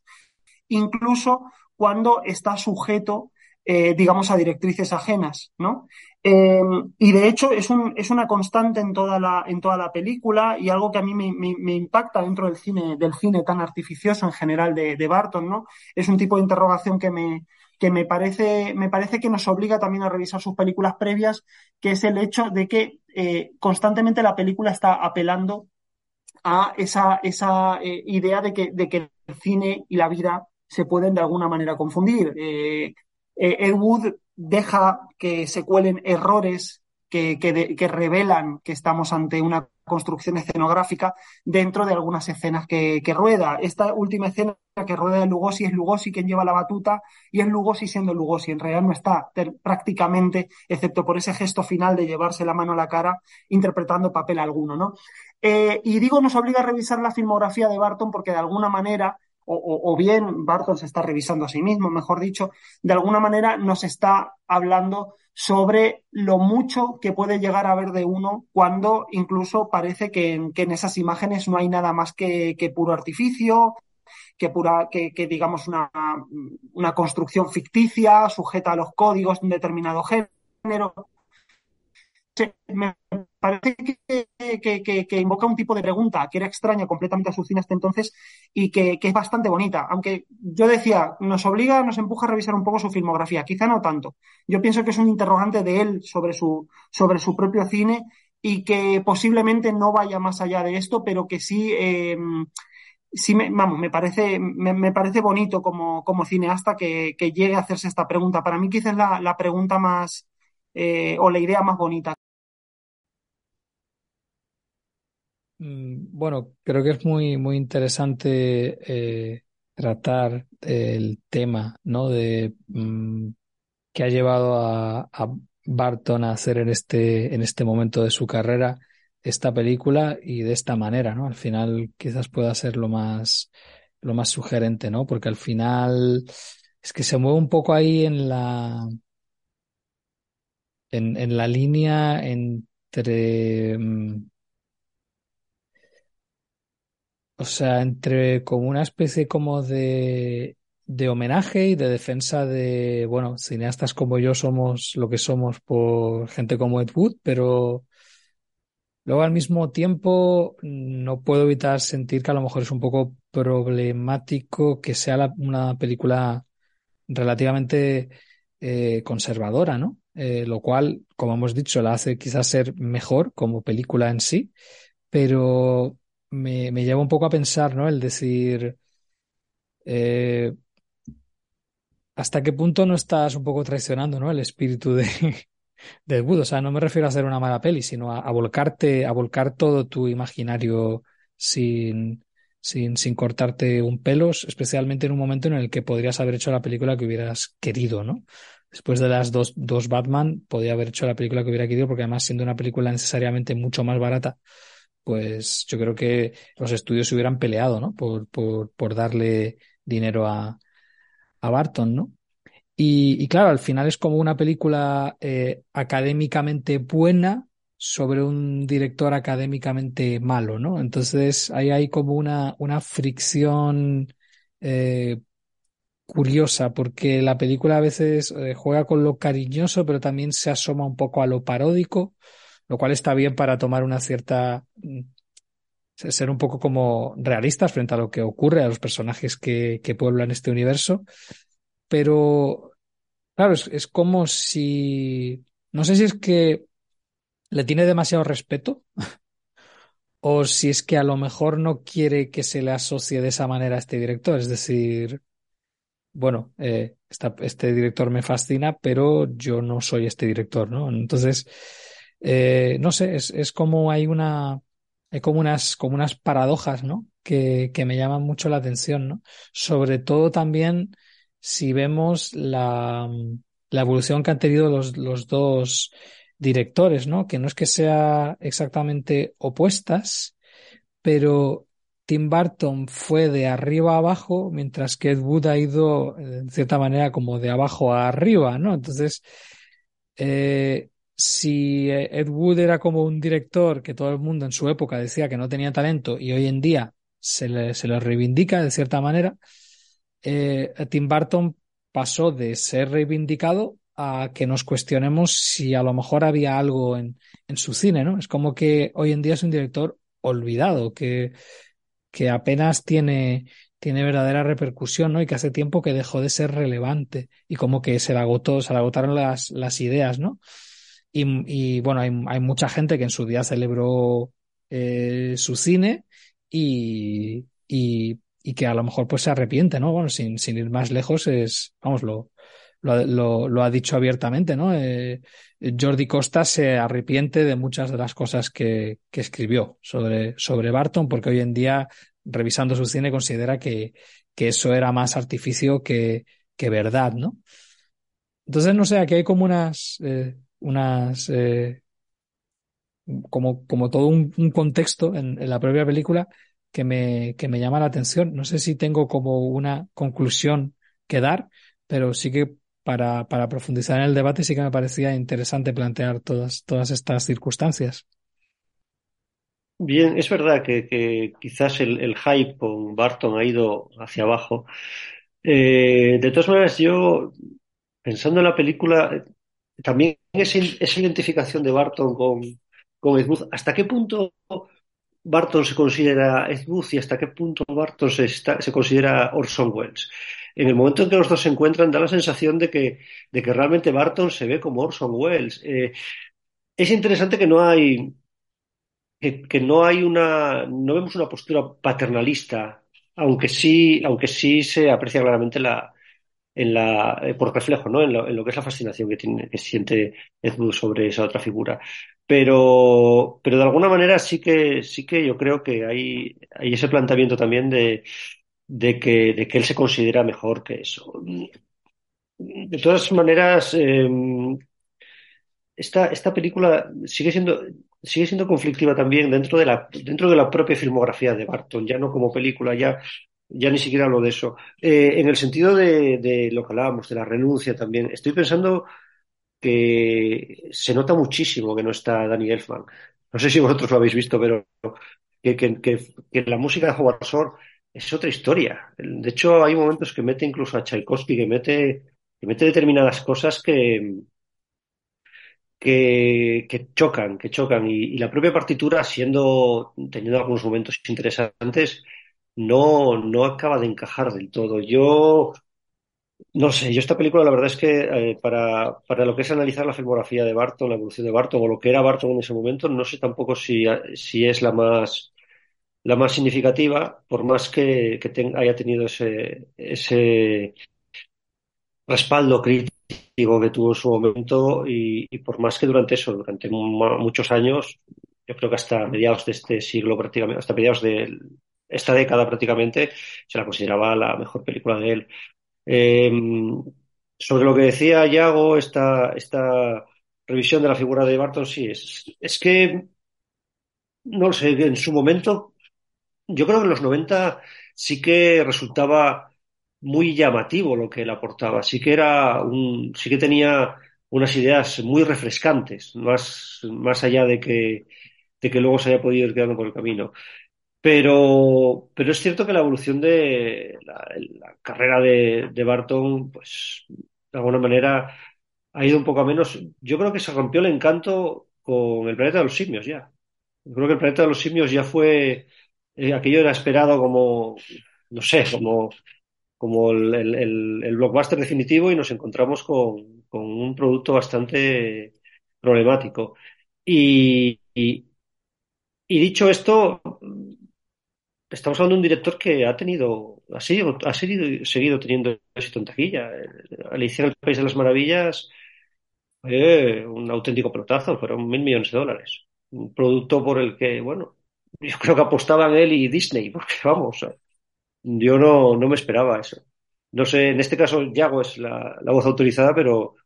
incluso cuando está sujeto, eh, digamos, a directrices ajenas, ¿no? Eh, y de hecho es, un, es una constante en toda, la, en toda la película y algo que a mí me, impacta dentro del cine, del cine tan artificioso en general de, Barton, ¿no? Es un tipo de interrogación que me, que me parece, me parece que nos obliga también a revisar sus películas previas, que es el hecho de que eh, constantemente la película está apelando a esa, esa eh, idea de que, de que el cine y la vida se pueden de alguna manera confundir. Ed Wood deja que se cuelen errores que, revelan que estamos ante una construcción escenográfica dentro de algunas escenas que, que, rueda. Esta última escena que rueda de Lugosi es Lugosi quien lleva la batuta y es Lugosi siendo Lugosi. En realidad no está prácticamente, excepto por ese gesto final de llevarse la mano a la cara, interpretando papel alguno, ¿no? Eh, y digo, nos obliga a revisar la filmografía de Barton porque de alguna manera o, bien Barton se está revisando a sí mismo, mejor dicho, de alguna manera nos está hablando sobre lo mucho que puede llegar a ver de uno cuando incluso parece que, en esas imágenes no hay nada más que, que puro artificio, que pura, que, que digamos una, una construcción ficticia, sujeta a los códigos de un determinado género me parece que, invoca un tipo de pregunta que era extraña completamente a su cine hasta entonces y que, es bastante bonita. Aunque yo decía, nos obliga, nos empuja a revisar un poco su filmografía, quizá no tanto. Yo pienso que es un interrogante de él sobre su, sobre su propio cine y que posiblemente no vaya más allá de esto, pero que sí, eh, sí me, vamos, me parece, me, parece bonito como, como cineasta que, llegue a hacerse esta pregunta. Para mí quizás la, la pregunta más, eh, o la idea más bonita Mm, bueno, creo que es muy, muy interesante eh, tratar el tema, ¿no? De mm, que ha llevado a, a, Barton a hacer en este, en este momento de su carrera esta película y de esta manera, ¿no? Al final quizás pueda ser lo más, lo más sugerente, ¿no? Porque al final es que se mueve un poco ahí en la, en, en la línea entre mm, o sea, entre como una especie como de, de homenaje y de defensa de, bueno, cineastas como yo somos lo que somos por gente como Ed Wood, pero luego al mismo tiempo no puedo evitar sentir que a lo mejor es un poco problemático que sea una película relativamente eh, conservadora, ¿no? Eh, lo cual, como hemos dicho, la hace quizás ser mejor como película en sí, pero me, me lleva un poco a pensar, ¿no? El decir, eh, ¿hasta qué punto no estás un poco traicionando, ¿no? El espíritu de, del Wood. O sea, no me refiero a hacer una mala peli, sino a, a volcarte, a volcar todo tu imaginario sin, sin, sin cortarte un pelo, especialmente en un momento en el que podrías haber hecho la película que hubieras querido, ¿no? Después de las dos, dos Batman, podía haber hecho la película que hubiera querido, porque además siendo una película necesariamente mucho más barata, pues yo creo que los estudios se hubieran peleado, ¿no? Por, por, por darle dinero a, a Barton, ¿no? Y, claro, al final es como una película eh, académicamente buena sobre un director académicamente malo, ¿no? Entonces ahí hay como una, una fricción eh, curiosa, porque la película a veces eh, juega con lo cariñoso, pero también se asoma un poco a lo paródico lo cual está bien para tomar una cierta mm, ser un poco como realistas frente a lo que ocurre a los personajes que, que pueblan este universo. Pero, claro, es, como si, no sé si es que le tiene demasiado respeto o si es que a lo mejor no quiere que se le asocie de esa manera a este director. Es decir, bueno, eh, este director me fascina, pero yo no soy este director, ¿no? Entonces, eh, no sé, es, es como hay una, hay como unas, como unas paradojas, ¿no? Que, que me llaman mucho la atención, ¿no? Sobre todo también si vemos la, la evolución que han tenido los, los dos directores, ¿no? Que no es que sea exactamente opuestas, pero Tim Burton fue de arriba a abajo, mientras que Ed Wood ha ido, en cierta manera, como de abajo a arriba, ¿no? Entonces, eh, si Ed Wood era como un director que todo el mundo en su época decía que no tenía talento y hoy en día se le, se le reivindica de cierta manera, eh, Tim Burton pasó de ser reivindicado a que nos cuestionemos si a lo mejor había algo en, en su cine, ¿no? Es como que hoy en día es un director olvidado, que, que apenas tiene, tiene verdadera repercusión, ¿no? Y que hace tiempo que dejó de ser relevante y como que se le agotó, se le agotaron las, las ideas, ¿no? Y, bueno, hay, hay, mucha gente que en su día celebró eh, su cine y, y, que a lo mejor pues se arrepiente, ¿no? Bueno, sin, sin ir más lejos es, vamos, lo, lo, lo, lo ha dicho abiertamente, ¿no? Eh, Jordi Costa se arrepiente de muchas de las cosas que, que escribió sobre, sobre Barton, porque hoy en día, revisando su cine, considera que, que eso era más artificio que, que verdad, ¿no? Entonces, no sé, aquí hay como unas, eh, unas eh, como, como todo un, contexto en, la propia película que me, que me llama la atención. No sé si tengo como una conclusión que dar, pero sí que para, para profundizar en el debate sí que me parecía interesante plantear todas, todas estas circunstancias. Bien, es verdad que, que quizás el, el, hype con Barton ha ido hacia abajo. Eh, de todas maneras, yo, pensando en la película, también esa, identificación de Barton con, con ¿hasta qué punto Barton se considera Ed y hasta qué punto Barton se, considera Orson Welles? En el momento en que los dos se encuentran, da la sensación de que, realmente Barton se ve como Orson Welles. Eh, es interesante que no hay que, no hay una no vemos una postura paternalista aunque sí aunque sí se aprecia claramente la, eh, por reflejo, ¿no? En lo, que es la fascinación que, tiene, que siente Ed sobre esa otra figura. Pero, pero de alguna manera sí que, sí que yo creo que hay, ese planteamiento también de, que, de que él se considera mejor que eso. De todas maneras, eh, esta, esta película sigue siendo, sigue siendo conflictiva también dentro de la, dentro de la propia filmografía de Barton, ya no como película, ya ya ni siquiera hablo de eso. Eh, en el sentido de, de, lo que hablábamos, de la renuncia también, estoy pensando que se nota muchísimo que no está Danny Elfman. No sé si vosotros lo habéis visto, pero que, que, que, la música de Howard Shore es otra historia. De hecho, hay momentos que mete incluso a Tchaikovsky, que mete, que mete determinadas cosas que, que, chocan, que chocan. Y, y, la propia partitura, siendo, teniendo algunos momentos interesantes, no, no acaba de encajar del todo. Yo no sé, yo esta película la verdad es que eh, para, para, lo que es analizar la filmografía de Barton, la evolución de Barton o lo que era Barton en ese momento, no sé tampoco si, si es la más, la más significativa, por más que, que haya tenido ese, ese respaldo crítico que tuvo en su momento y, y, por más que durante eso, durante muchos años, yo creo que hasta mediados de este siglo prácticamente, hasta mediados de esta década prácticamente, se la consideraba la mejor película de él. Eh, sobre lo que decía Yago, esta, esta revisión de la figura de Barton, sí, es, es que, no lo sé, en su momento, yo creo que en los 90 sí que resultaba muy llamativo lo que él aportaba, sí que era un, sí que tenía unas ideas muy refrescantes, más, más allá de que, de que luego se haya podido ir quedando por el camino. Pero, pero es cierto que la evolución de la, carrera de, Barton, pues de alguna manera ha ido un poco a menos. Yo creo que se rompió el encanto con el planeta de los simios ya. Yo creo que el planeta de los simios ya fue, eh, aquello era esperado como, no sé, como, como el, el, blockbuster definitivo y nos encontramos con, con un producto bastante problemático. Y, y dicho esto, estamos hablando de un director que ha tenido, ha seguido, ha seguido, seguido teniendo éxito en taquilla. Alicia en el País de las Maravillas fue un auténtico pelotazo, fueron mil millones de dólares. Un producto por el que, bueno, yo creo que apostaban él y Disney, porque vamos, yo no, no me esperaba eso. No sé, en este caso Yago es la, voz autorizada, pero,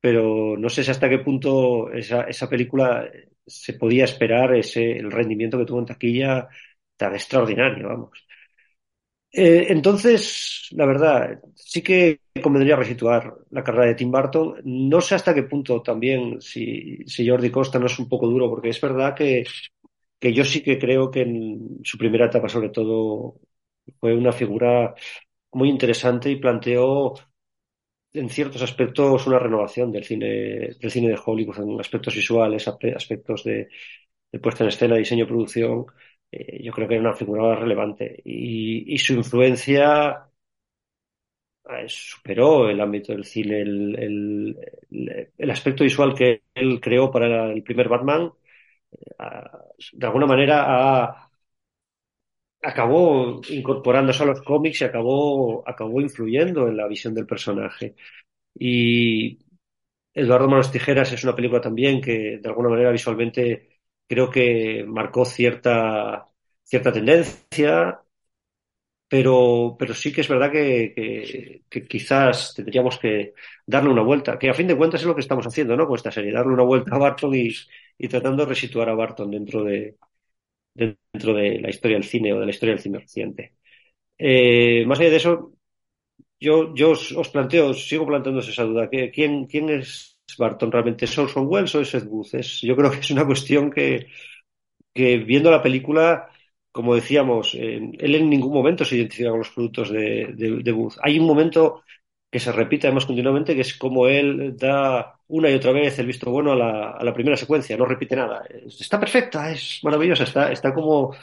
pero no sé hasta qué punto esa, esa película se podía esperar ese, el rendimiento que tuvo en taquilla tan extraordinario, vamos. Eh, entonces, la verdad, sí que convendría resituar la carrera de Tim Burton. No sé hasta qué punto también, si, si Jordi Costa no es un poco duro, porque es verdad que, que yo sí que creo que en su primera etapa, sobre todo, fue una figura muy interesante y planteó en ciertos aspectos una renovación del cine, del cine de Hollywood, en aspectos visuales, aspectos de, de puesta en escena, diseño, producción eh, yo creo que era una figura relevante y, su influencia eh, superó el ámbito del cine, el, el, aspecto visual que él creó para el primer Batman, eh, de alguna manera ha, acabó incorporándose a los cómics y acabó, acabó influyendo en la visión del personaje. Y Eduardo Manos Tijeras es una película también que de alguna manera visualmente creo que marcó cierta, cierta tendencia, pero, pero sí que es verdad que, que, que, quizás tendríamos que darle una vuelta, que a fin de cuentas es lo que estamos haciendo, ¿no? Con esta serie, darle una vuelta a Barton y, y tratando de resituar a Barton dentro de, dentro de la historia del cine o de la historia del cine reciente. Eh, más allá de eso, yo, yo os, os planteo, os sigo planteándose esa duda, ¿quién, quién es Barton realmente es Orson Welles o es Ed yo creo que es una cuestión que, viendo la película, como decíamos, él en ningún momento se identifica con los productos de, de. Hay un momento que se repite además continuamente, que es como él da una y otra vez el visto bueno a la, primera secuencia, no repite nada. Está perfecta, es maravillosa, está, está como,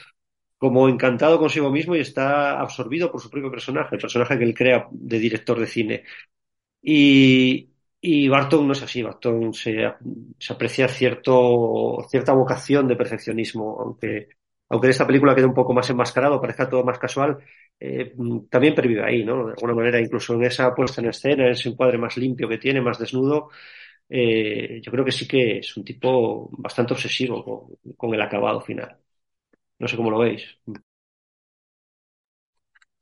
como encantado consigo mismo y está absorbido por su propio personaje, el personaje que él crea de director de cine. Y, y Barton no es así, Barton se, aprecia cierto, cierta vocación de perfeccionismo, aunque, aunque en esta película quede un poco más enmascarado, parezca todo más casual, eh, también pervive ahí, ¿no? De alguna manera, incluso en esa puesta en escena, en ese encuadre más limpio que tiene, más desnudo, eh, yo creo que sí que es un tipo bastante obsesivo con, con el acabado final. No sé cómo lo veis.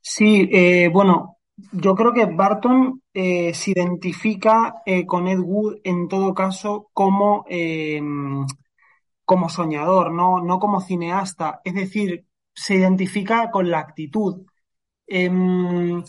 Sí, eh, bueno, yo creo que Barton eh, se identifica eh, con Ed Wood en todo caso como, eh, como soñador, ¿no? no como cineasta. Es decir, se identifica con la actitud. Em,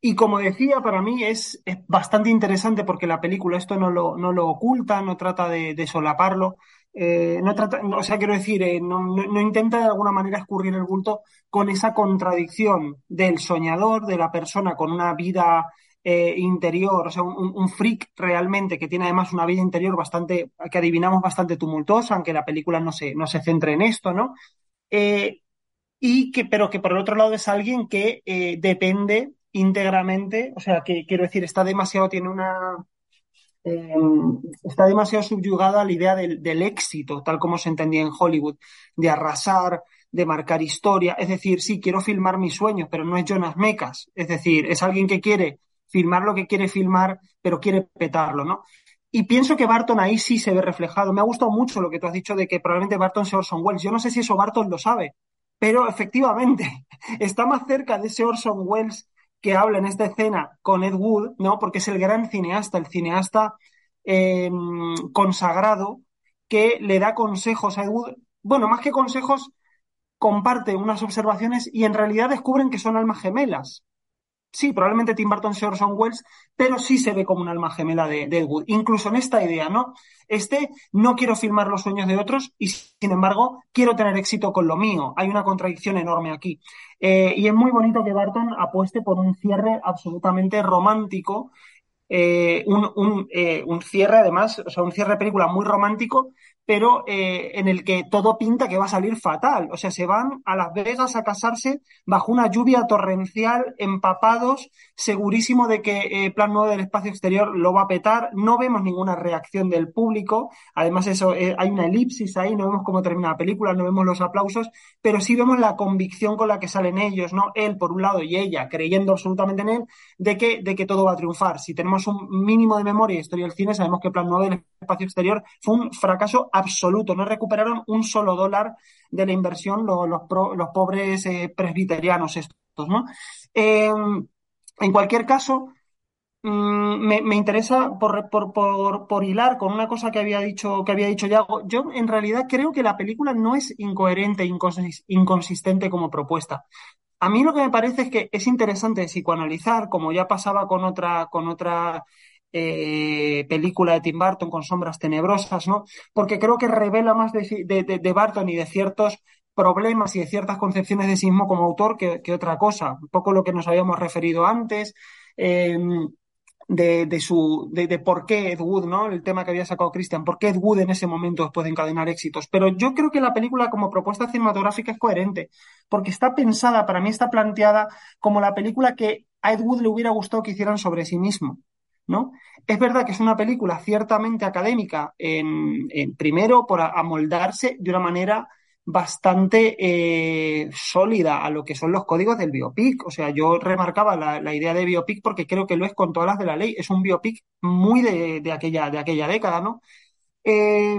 y como decía, para mí es, es, bastante interesante porque la película esto no lo, no lo oculta, no trata de, de solaparlo. Eh, no trata, o sea, quiero decir, eh, no, no, intenta de alguna manera escurrir el bulto con esa contradicción del soñador, de la persona con una vida eh, interior, o sea, un, un, freak realmente que tiene además una vida interior bastante, que adivinamos bastante tumultuosa, aunque la película no se, no se centre en esto, ¿no? y que, pero que por el otro lado es alguien que depende íntegramente, o sea, que quiero decir, está demasiado, tiene una, eh, está demasiado subyugada a la idea del, éxito, tal como se entendía en Hollywood, de arrasar, de marcar historia. Es decir, sí, quiero filmar mis sueños, pero no es Jonas Mecas. Es decir, es alguien que quiere filmar lo que quiere filmar, pero quiere petarlo, ¿no? Y pienso que Barton ahí sí se ve reflejado. Me ha gustado mucho lo que tú has dicho de que probablemente Barton sea Orson Welles. Yo no sé si eso Barton lo sabe, pero efectivamente está más cerca de ese Orson Welles que habla en esta escena con Ed Wood, ¿no? Porque es el gran cineasta, el cineasta eh, consagrado que le da consejos a Ed Wood. Bueno, más que consejos, comparte unas observaciones y en realidad descubren que son almas gemelas sí, probablemente Tim Burton sea Orson Welles, pero sí se ve como un alma gemela de, de Wood. Incluso en esta idea, ¿no? Este, no quiero filmar los sueños de otros y, sin embargo, quiero tener éxito con lo mío. Hay una contradicción enorme aquí. Eh, y es muy bonito que Barton apueste por un cierre absolutamente romántico eh, un, un, eh, un, cierre, además, o sea, un cierre de película muy romántico, pero eh, en el que todo pinta que va a salir fatal. O sea, se van a Las Vegas a casarse bajo una lluvia torrencial, empapados, segurísimo de que eh, Plan 9 del espacio exterior lo va a petar. No vemos ninguna reacción del público. Además, eso eh, hay una elipsis ahí, no vemos cómo termina la película, no vemos los aplausos, pero sí vemos la convicción con la que salen ellos, ¿no? Él, por un lado, y ella, creyendo absolutamente en él, de que, de que todo va a triunfar. Si tenemos un mínimo de memoria y historia del cine, sabemos que Plan 9 del espacio exterior fue un fracaso absoluto. No recuperaron un solo dólar de la inversión los, los, pobres eh, presbiterianos estos, ¿no? Eh, en cualquier caso, mmm, me, me, interesa por, por, por, hilar con una cosa que había dicho que había dicho Yago. Yo en realidad creo que la película no es incoherente inconsistente como propuesta. A mí lo que me parece es que es interesante psicoanalizar, como ya pasaba con otra, con otra eh, película de Tim Burton con sombras tenebrosas, ¿no? Porque creo que revela más de, de, de Burton y de ciertos problemas y de ciertas concepciones de sí mismo como autor que, que otra cosa. Un poco lo que nos habíamos referido antes. Eh, de, de, su de, de, por qué Ed Wood, ¿no? El tema que había sacado Christian, por qué Ed Wood en ese momento puede encadenar éxitos. Pero yo creo que la película como propuesta cinematográfica es coherente, porque está pensada, para mí está planteada como la película que a Ed Wood le hubiera gustado que hicieran sobre sí mismo. ¿No? Es verdad que es una película ciertamente académica, en, primero por amoldarse de una manera bastante eh, sólida a lo que son los códigos del biopic. O sea, yo remarcaba la, idea de biopic porque creo que lo es con todas las de la ley. Es un biopic muy de, de aquella, de aquella década, ¿no? Eh,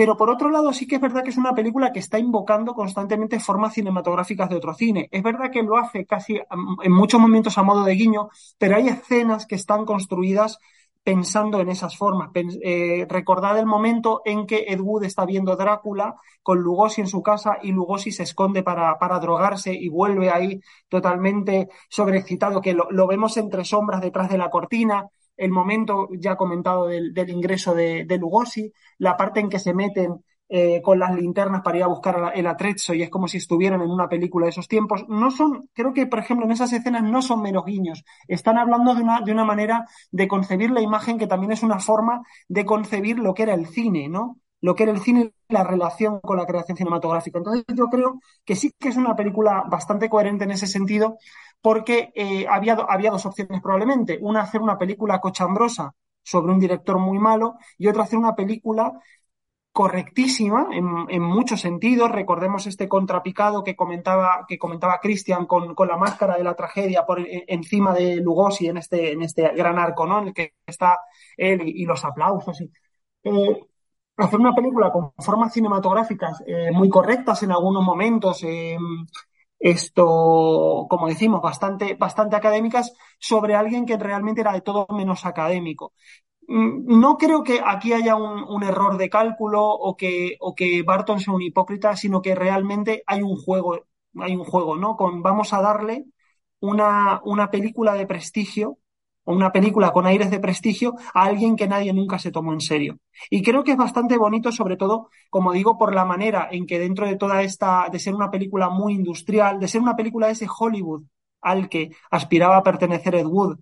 pero por otro lado, sí que es verdad que es una película que está invocando constantemente formas cinematográficas de otro cine. Es verdad que lo hace casi en muchos momentos a modo de guiño, pero hay escenas que están construidas pensando en esas formas. Eh, recordad el momento en que Ed Wood está viendo Drácula con Lugosi en su casa y Lugosi se esconde para, para drogarse y vuelve ahí totalmente sobreexcitado, que lo vemos entre sombras detrás de la cortina el momento ya comentado del, ingreso de, Lugosi, la parte en que se meten eh, con las linternas para ir a buscar el atrezzo y es como si estuvieran en una película de esos tiempos. No son, creo que, por ejemplo, en esas escenas no son menos guiños. Están hablando de una, de una manera de concebir la imagen que también es una forma de concebir lo que era el cine, ¿no? Lo que era el cine y la relación con la creación cinematográfica. Entonces yo creo que sí que es una película bastante coherente en ese sentido, porque eh, había, había dos opciones probablemente. Una, hacer una película cochambrosa sobre un director muy malo y otra, hacer una película correctísima en, muchos sentidos. Recordemos este contrapicado que comentaba, que comentaba Christian con, con la máscara de la tragedia por en, encima de Lugosi en este, en este gran arco, ¿no? En el que está él y, y los aplausos. Y, eh, hacer una película con formas cinematográficas eh, muy correctas en algunos momentos, eh, esto, como decimos, bastante, bastante académicas sobre alguien que realmente era de todo menos académico. No creo que aquí haya un, un error de cálculo o que, o que Barton sea un hipócrita, sino que realmente hay un juego, hay un juego, ¿no? Con vamos a darle una, una película de prestigio una película con aires de prestigio a alguien que nadie nunca se tomó en serio. Y creo que es bastante bonito, sobre todo, como digo, por la manera en que dentro de toda esta, de ser una película muy industrial, de ser una película de ese Hollywood al que aspiraba a pertenecer Ed Wood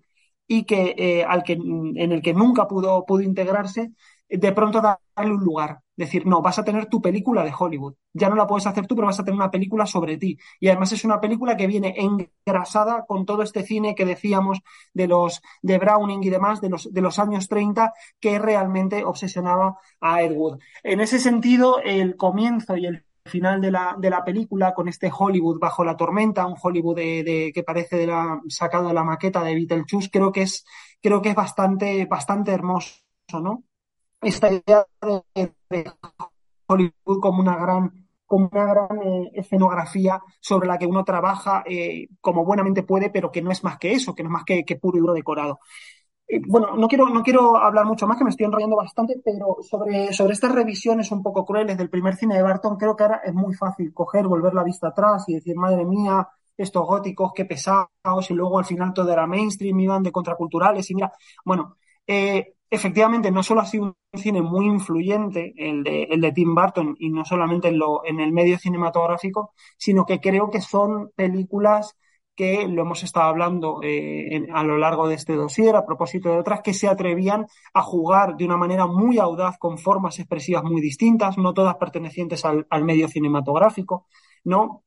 y que, eh, al que, en el que nunca pudo, pudo integrarse, de pronto darle un lugar. Decir, no, vas a tener tu película de Hollywood. Ya no la puedes hacer tú, pero vas a tener una película sobre ti. Y además es una película que viene engrasada con todo este cine que decíamos de los de Browning y demás de los, de los años 30 que realmente obsesionaba a Ed Wood. En ese sentido, el comienzo y el final de la, de la película con este Hollywood bajo la tormenta, un Hollywood de, que parece de la, sacado de la maqueta de Beetlejuice, creo que es, creo que es bastante, bastante hermoso, ¿no? Esta idea de, Hollywood como una gran como una gran eh, escenografía sobre la que uno trabaja eh, como buenamente puede, pero que no es más que eso, que no es más que, puro y duro decorado. Eh, bueno, no quiero, no quiero hablar mucho más, que me estoy enrollando bastante, pero sobre, sobre estas revisiones un poco crueles del primer cine de Barton, creo que ahora es muy fácil coger, volver la vista atrás y decir, madre mía, estos góticos, qué pesados, y luego al final todo era mainstream, iban de contraculturales, y mira, bueno, efectivamente no solo ha sido un cine muy influyente, el de, el de Tim Burton, y no solamente en, lo, en el medio cinematográfico, sino que creo que son películas que lo hemos estado hablando eh, a lo largo de este dossier, a propósito de otras, que se atrevían a jugar de una manera muy audaz con formas expresivas muy distintas, no todas pertenecientes al, medio cinematográfico, ¿no?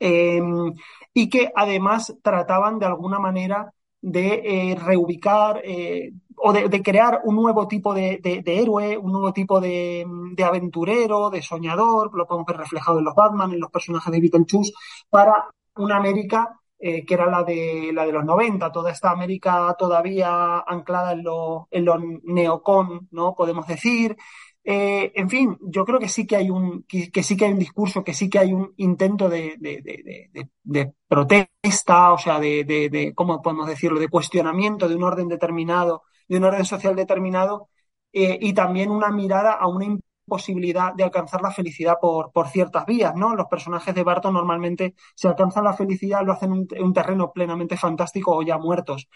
Em, y que además trataban de alguna manera de eh, reubicar eh, o de, crear un nuevo tipo de, héroe, un nuevo tipo de, aventurero, de soñador, lo podemos ver reflejado en los Batman, en los personajes de Beetlejuice, para una América eh, que era la de, la de los 90, toda esta América todavía anclada en lo, en lo neocon, ¿no? Podemos decir, eh, en fin, yo creo que sí que hay un, que, sí que hay un discurso, que sí que hay un intento de, de, protesta, o sea, de, ¿cómo podemos decirlo?, de cuestionamiento de un orden determinado, de un orden social determinado, eh, y también una mirada a una posibilidad de alcanzar la felicidad por, por ciertas vías, ¿no? Los personajes de Barton normalmente se alcanzan la felicidad, lo hacen en un, terreno plenamente fantástico o ya muertos.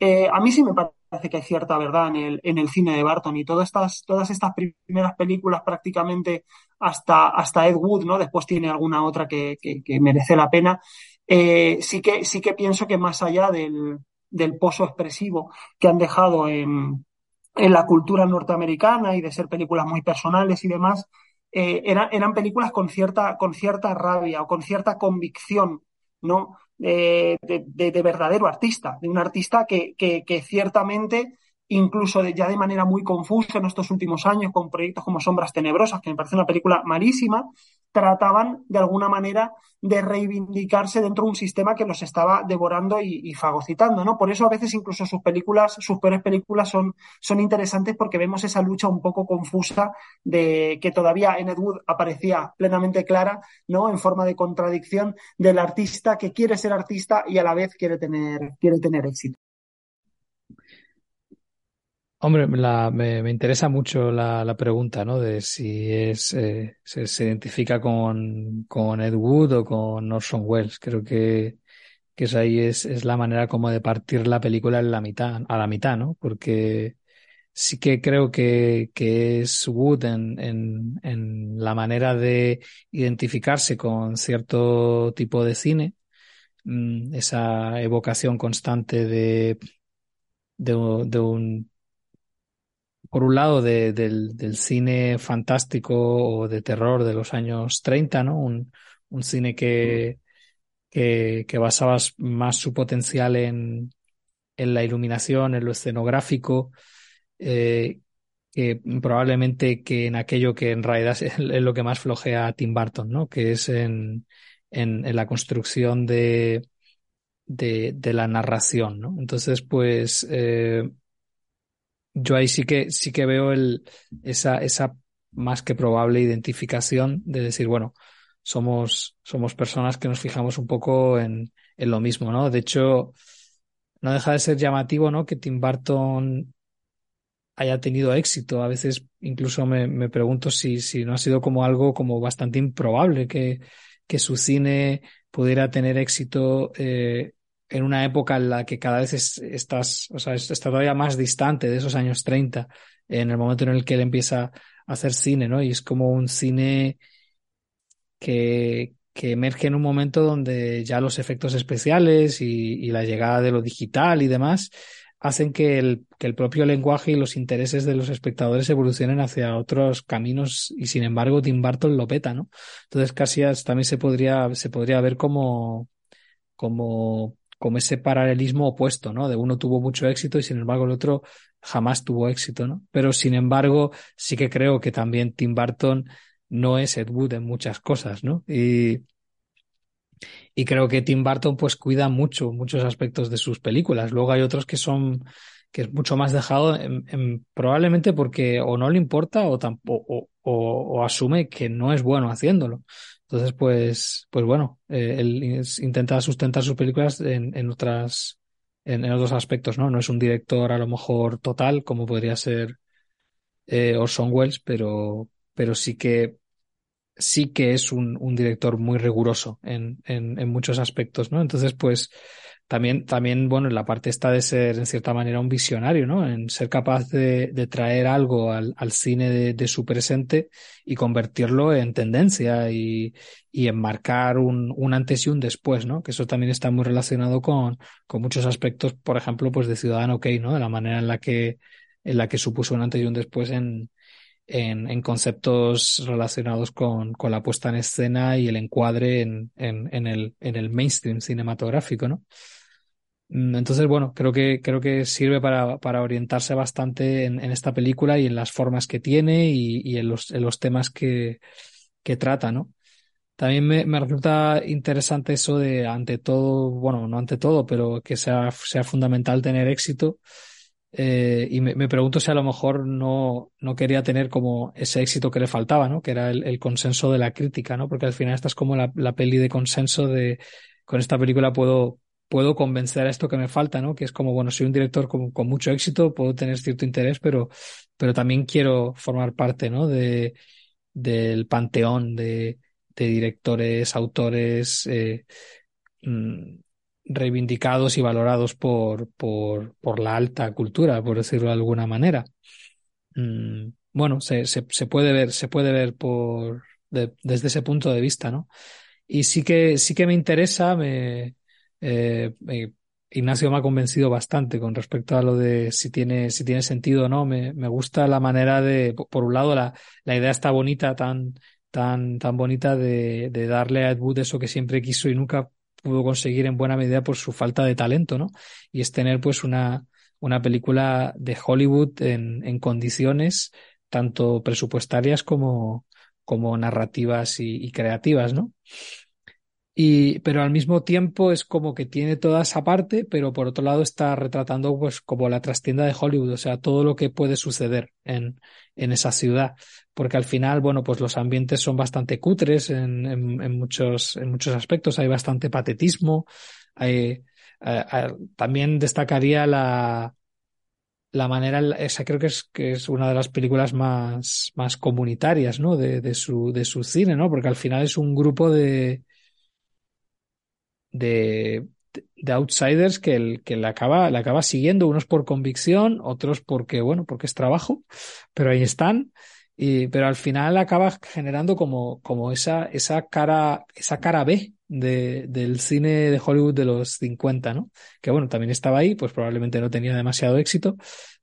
Eh, a mí sí me parece que hay cierta verdad en el, en el cine de Barton y todas estas, todas estas primeras películas prácticamente hasta, hasta Ed Wood, ¿no? Después tiene alguna otra que, que, merece la pena. Eh, sí, que, sí que pienso que más allá del, del pozo expresivo que han dejado en, en la cultura norteamericana y de ser películas muy personales y demás, eh, eran, películas con cierta, con cierta rabia o con cierta convicción, ¿no? de, de, verdadero artista, de un artista que, que, que ciertamente incluso ya de manera muy confusa en estos últimos años con proyectos como Sombras Tenebrosas, que me parece una película malísima, trataban de alguna manera de reivindicarse dentro de un sistema que los estaba devorando y, fagocitando, ¿no? Por eso a veces incluso sus películas, sus peores películas son, interesantes porque vemos esa lucha un poco confusa de que todavía en Ed Wood aparecía plenamente clara, ¿no? En forma de contradicción del artista que quiere ser artista y a la vez quiere tener, quiere tener éxito. Hombre, me, interesa mucho la, pregunta, ¿no? De si es eh, se, identifica con, con Ed Wood o con Orson Welles. Creo que, que eso ahí es, es la manera como de partir la película en la mitad, a la mitad, ¿no? Porque sí que creo que, que es Wood en, en, en la manera de identificarse con cierto tipo de cine, mm, esa evocación constante de, de, de un por un lado, del, cine fantástico o de terror de los años 30, ¿no? Un, cine que, que, basaba más su potencial en, en la iluminación, en lo escenográfico, eh, que probablemente que en aquello que en realidad es, lo que más flojea a Tim Burton, ¿no? Que es en, en, la construcción de, de, la narración, ¿no? Entonces, pues, eh, yo ahí sí que, sí que veo el, esa, esa más que probable identificación de decir, bueno, somos, somos personas que nos fijamos un poco en, en lo mismo, ¿no? De hecho, no deja de ser llamativo, ¿no? Que Tim Burton haya tenido éxito. A veces incluso me, me pregunto si, si no ha sido como algo como bastante improbable que, que su cine pudiera tener éxito eh, en una época en la que cada vez estás, o sea, está todavía más distante de esos años 30, en el momento en el que él empieza a hacer cine, ¿no? Y es como un cine que, que emerge en un momento donde ya los efectos especiales y, la llegada de lo digital y demás hacen que el, que el propio lenguaje y los intereses de los espectadores evolucionen hacia otros caminos y sin embargo Tim Burton lo peta, ¿no? Entonces casi también se podría, se podría ver como, como, como ese paralelismo opuesto, ¿no? De uno tuvo mucho éxito y sin embargo el otro jamás tuvo éxito, ¿no? Pero sin embargo sí que creo que también Tim Burton no es Ed Wood en muchas cosas, ¿no? Y, y creo que Tim Burton pues cuida mucho muchos aspectos de sus películas. Luego hay otros que son que es mucho más dejado en, probablemente porque o no le importa o, tampoco, o, asume que no es bueno haciéndolo. Entonces, pues, pues bueno, eh, él intenta sustentar sus películas en, en otras, en, otros aspectos, ¿no? No es un director a lo mejor total como podría ser eh, Orson Welles, pero, pero sí que sí que es un, un director muy riguroso en, en, en, muchos aspectos, ¿no? Entonces, pues también, también, bueno, la parte está de ser, en cierta manera, un visionario, ¿no? En ser capaz de, de traer algo al, al cine de, de, su presente y convertirlo en tendencia y, y enmarcar un, un antes y un después, ¿no? Que eso también está muy relacionado con, con muchos aspectos, por ejemplo, pues de Ciudadano Kane, ¿no? De la manera en la que, en la que supuso un antes y un después en, en, en conceptos relacionados con, con, la puesta en escena y el encuadre en, en, en, el, en el mainstream cinematográfico, ¿no? Mm, entonces, bueno, creo que, creo que sirve para, para orientarse bastante en, en, esta película y en las formas que tiene y, y en, los, en los temas que, que trata, ¿no? También me, me, resulta interesante eso de, ante todo, bueno, no ante todo, pero que sea, sea fundamental tener éxito eh, y me, me, pregunto si a lo mejor no, no quería tener como ese éxito que le faltaba, ¿no? Que era el, consenso de la crítica, ¿no? Porque al final esta es como la, la, peli de consenso de con esta película puedo, puedo convencer a esto que me falta, ¿no? Que es como, bueno, soy un director con, con mucho éxito, puedo tener cierto interés, pero, pero también quiero formar parte, ¿no? De, del panteón de, de directores, autores, eh, mm, reivindicados y valorados por, por, por la alta cultura, por decirlo de alguna manera. Mm, bueno, se, se, se, puede ver, se puede ver por, de, desde ese punto de vista, ¿no? Y sí que, sí que me interesa, me, eh, me, Ignacio me ha convencido bastante con respecto a lo de si tiene, si tiene sentido o no. Me, me gusta la manera de, por un lado, la, la idea está bonita, tan, tan, tan bonita de, de darle a Ed Wood eso que siempre quiso y nunca pudo conseguir en buena medida por su falta de talento, ¿no? Y es tener pues una, una película de Hollywood en, en condiciones tanto presupuestarias como, como narrativas y, y creativas, ¿no? Y, pero al mismo tiempo es como que tiene toda esa parte, pero por otro lado está retratando pues como la trastienda de Hollywood, o sea, todo lo que puede suceder en, en esa ciudad. Porque al final, bueno, pues los ambientes son bastante cutres en, en, en muchos, en muchos aspectos, hay bastante patetismo, hay, también destacaría la, la manera, esa creo que es, que es una de las películas más, más comunitarias, ¿no? De, de su, de su cine, ¿no? Porque al final es un grupo de, de, de outsiders que, el, que le acaba, le acaba siguiendo, unos por convicción, otros porque, bueno, porque es trabajo, pero ahí están. Y, pero al final acaba generando como, como esa, esa cara, esa cara B de, del cine de Hollywood de los 50, ¿no? Que bueno, también estaba ahí, pues probablemente no tenía demasiado éxito,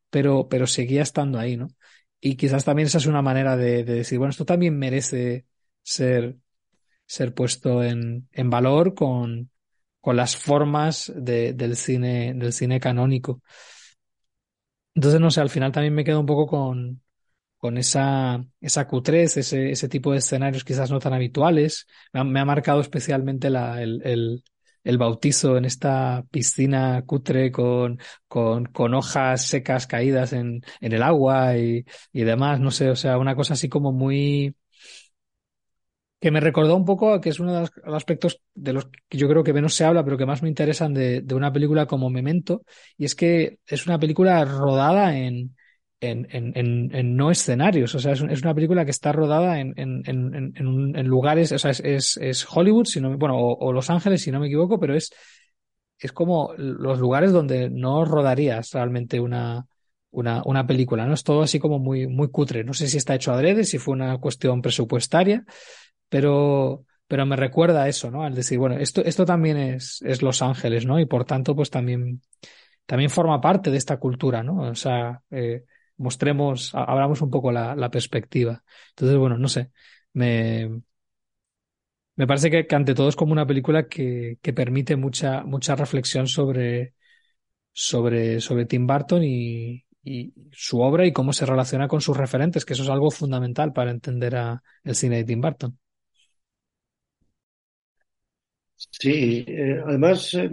pero, pero seguía estando ahí, ¿no? Y quizás también esa es una manera de, de decir, bueno, esto también merece ser, ser puesto en, en valor con, con las formas de, del cine, del cine canónico. Entonces, no sé, al final también me quedo un poco con, con esa, esa cutrez, ese, ese tipo de escenarios quizás no tan habituales. Me ha, marcado especialmente la, el, el, el, bautizo en esta piscina cutre con, con, con hojas secas caídas en, en el agua y, y demás. No sé, o sea, una cosa así como muy, que me recordó un poco que es uno de los aspectos de los que yo creo que menos se habla, pero que más me interesan de, de una película como Memento, y es que es una película rodada en, en, en, en no escenarios, o sea, es, es, una película que está rodada en, lugares, o sea, es, es, es Hollywood, si no, bueno, o, o, Los Ángeles, si no me equivoco, pero es, es como los lugares donde no rodarías realmente una, una, una película, ¿no? Es todo así como muy, muy cutre. No sé si está hecho adrede, si fue una cuestión presupuestaria, pero, pero me recuerda a eso, ¿no? Al decir, bueno, esto, esto también es, es Los Ángeles, ¿no? Y por tanto, pues también, también forma parte de esta cultura, ¿no? O sea, eh, mostremos, abramos un poco la, la perspectiva. Entonces, bueno, no sé, me, me parece que, que, ante todo es como una película que, que permite mucha, mucha reflexión sobre, sobre, sobre Tim Burton y, y, su obra y cómo se relaciona con sus referentes, que eso es algo fundamental para entender a el cine de Tim Burton. Sí, eh, además eh,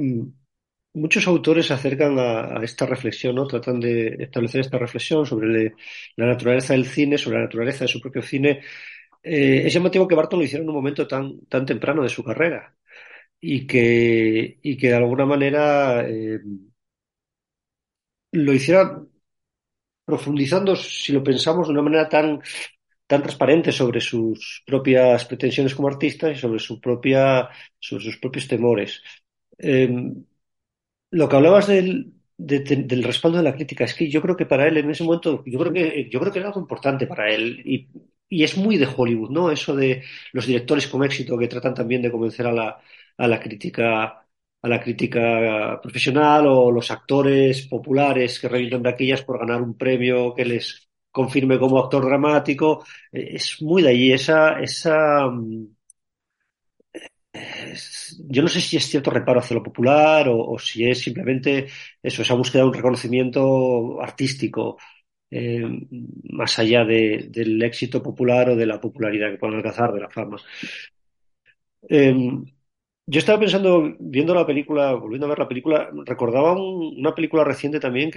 muchos autores se acercan a, esta reflexión, ¿no? Tratan de establecer esta reflexión sobre la naturaleza del cine, sobre la naturaleza de su propio cine. Eh, es llamativo que Barton lo hiciera en un momento tan, tan temprano de su carrera y que, y que de alguna manera eh, lo hiciera profundizando, si lo pensamos, de una manera tan, tan transparente sobre sus propias pretensiones como artista y sobre su propia, sobre sus propios temores. Eh, lo que hablabas del, de, de, del respaldo de la crítica es que yo creo que para él en ese momento, yo creo que, yo creo que era algo importante para él y, y es muy de Hollywood, ¿no? Eso de los directores con éxito que tratan también de convencer a la, a la crítica a la crítica profesional o los actores populares que revientan de aquellas por ganar un premio que les confirme como actor dramático. Es muy de allí esa, esa yo no sé si es cierto reparo hacia lo popular o, si es simplemente eso, esa búsqueda de un reconocimiento artístico eh, más allá de, del éxito popular o de la popularidad que puedan alcanzar, de la fama. Eh, yo estaba pensando, viendo la película, volviendo a ver la película, recordaba un, una película reciente también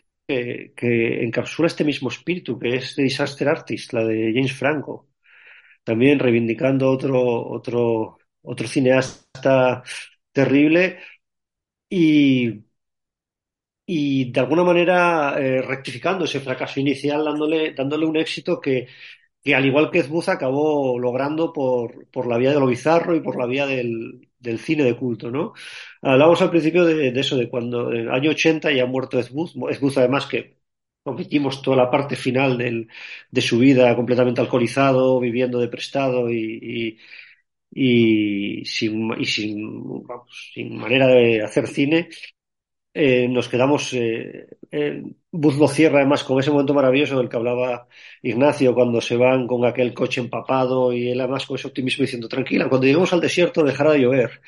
que, encapsula este mismo espíritu, que es The Disaster Artist, la de James Franco. También reivindicando otro, otro, otro cineasta terrible y, y de alguna manera eh, rectificando ese fracaso inicial, dándole, dándole un éxito que, que al igual que Zbuz acabó logrando por, por la vía de lo bizarro y por la vía del, del cine de culto, ¿no? Hablábamos al principio de, eso, de cuando en el año 80 ya ha muerto Zbuz, Zbuz además que omitimos toda la parte final de su vida completamente alcoholizado, viviendo de prestado y, sin manera de hacer cine, eh, nos quedamos. Eh, eh, Buz lo cierra además con ese momento maravilloso del que hablaba Ignacio cuando se van con aquel coche empapado y él además con ese optimismo diciendo tranquila, cuando lleguemos al desierto dejará de llover.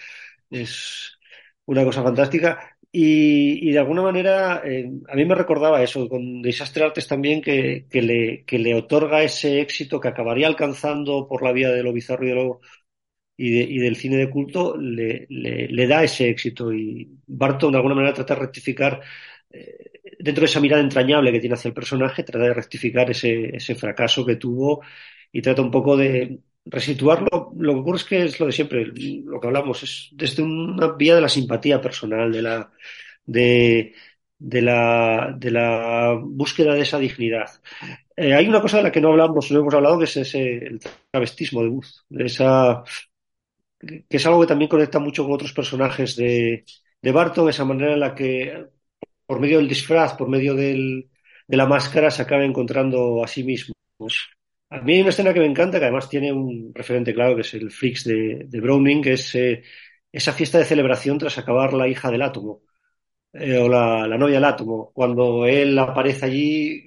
Es una cosa fantástica. Y, de alguna manera eh, a mí me recordaba eso con Disaster Artes también que, que, le, que le otorga ese éxito que acabaría alcanzando por la vía de lo bizarro y de lo y, de, y, del cine de culto le, le, da ese éxito y Barton de alguna manera trata de rectificar eh, dentro de esa mirada entrañable que tiene hacia el personaje, trata de rectificar ese, ese fracaso que tuvo y trata un poco de resituarlo. Lo que ocurre es que es lo de siempre, lo que hablamos, es desde una vía de la simpatía personal, de la, de, de la, de la búsqueda de esa dignidad. Eh, hay una cosa de la que no hablamos, no hemos hablado, que es ese, el travestismo de Booth, de esa, que es algo que también conecta mucho con otros personajes de, de Barton, esa manera en la que por medio del disfraz, por medio del, de la máscara, se acaba encontrando a sí mismo. A mí hay una escena que me encanta, que además tiene un referente claro, que es el Freaks de, Browning, que es eh, esa fiesta de celebración tras acabar la hija del átomo. Eh, o la, novia del átomo, cuando él aparece allí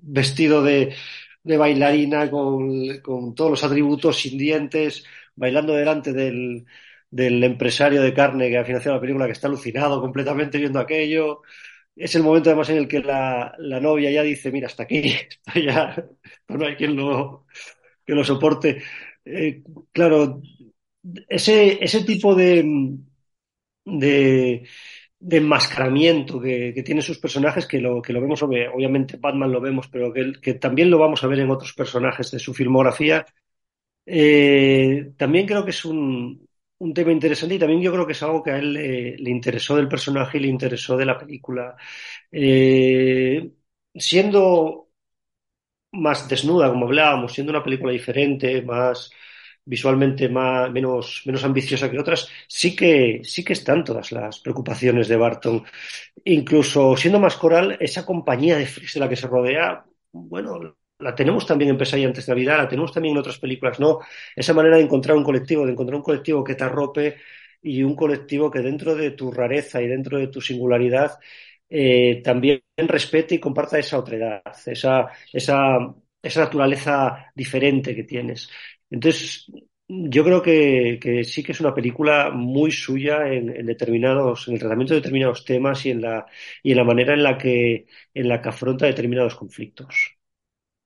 vestido de, bailarina con, todos los atributos sin dientes, bailando delante del, empresario de carne que ha financiado la película, que está alucinado completamente viendo aquello. Es el momento además en el que la, novia ya dice, mira, hasta aquí, está ya, no hay quien lo, que lo soporte. Eh, claro, ese, tipo de, de, enmascaramiento que, que tienen sus personajes, que lo, que vemos, obviamente Batman lo vemos, pero que también lo vamos a ver en otros personajes de su filmografía, eh, también creo que es un, un, tema interesante y también yo creo que es algo que a él le, interesó del personaje y le interesó de la película. Eh, siendo más desnuda, como hablábamos, siendo una película diferente, más, visualmente más, menos, menos ambiciosa que otras, sí que, sí que están todas las preocupaciones de Barton. Incluso siendo más coral, esa compañía de Freaks de la que se rodea, bueno, la tenemos también en Pesadilla antes de Navidad, la tenemos también en otras películas, ¿no? Esa manera de encontrar un colectivo, de encontrar un colectivo que te arrope y un colectivo que dentro de tu rareza y dentro de tu singularidad eh, también respete y comparta esa otredad, esa, esa, esa naturaleza diferente que tienes. Entonces, yo creo que, que, sí que es una película muy suya en, en, determinados, en el tratamiento de determinados temas y en la, y en la manera en la que, en la que afronta determinados conflictos.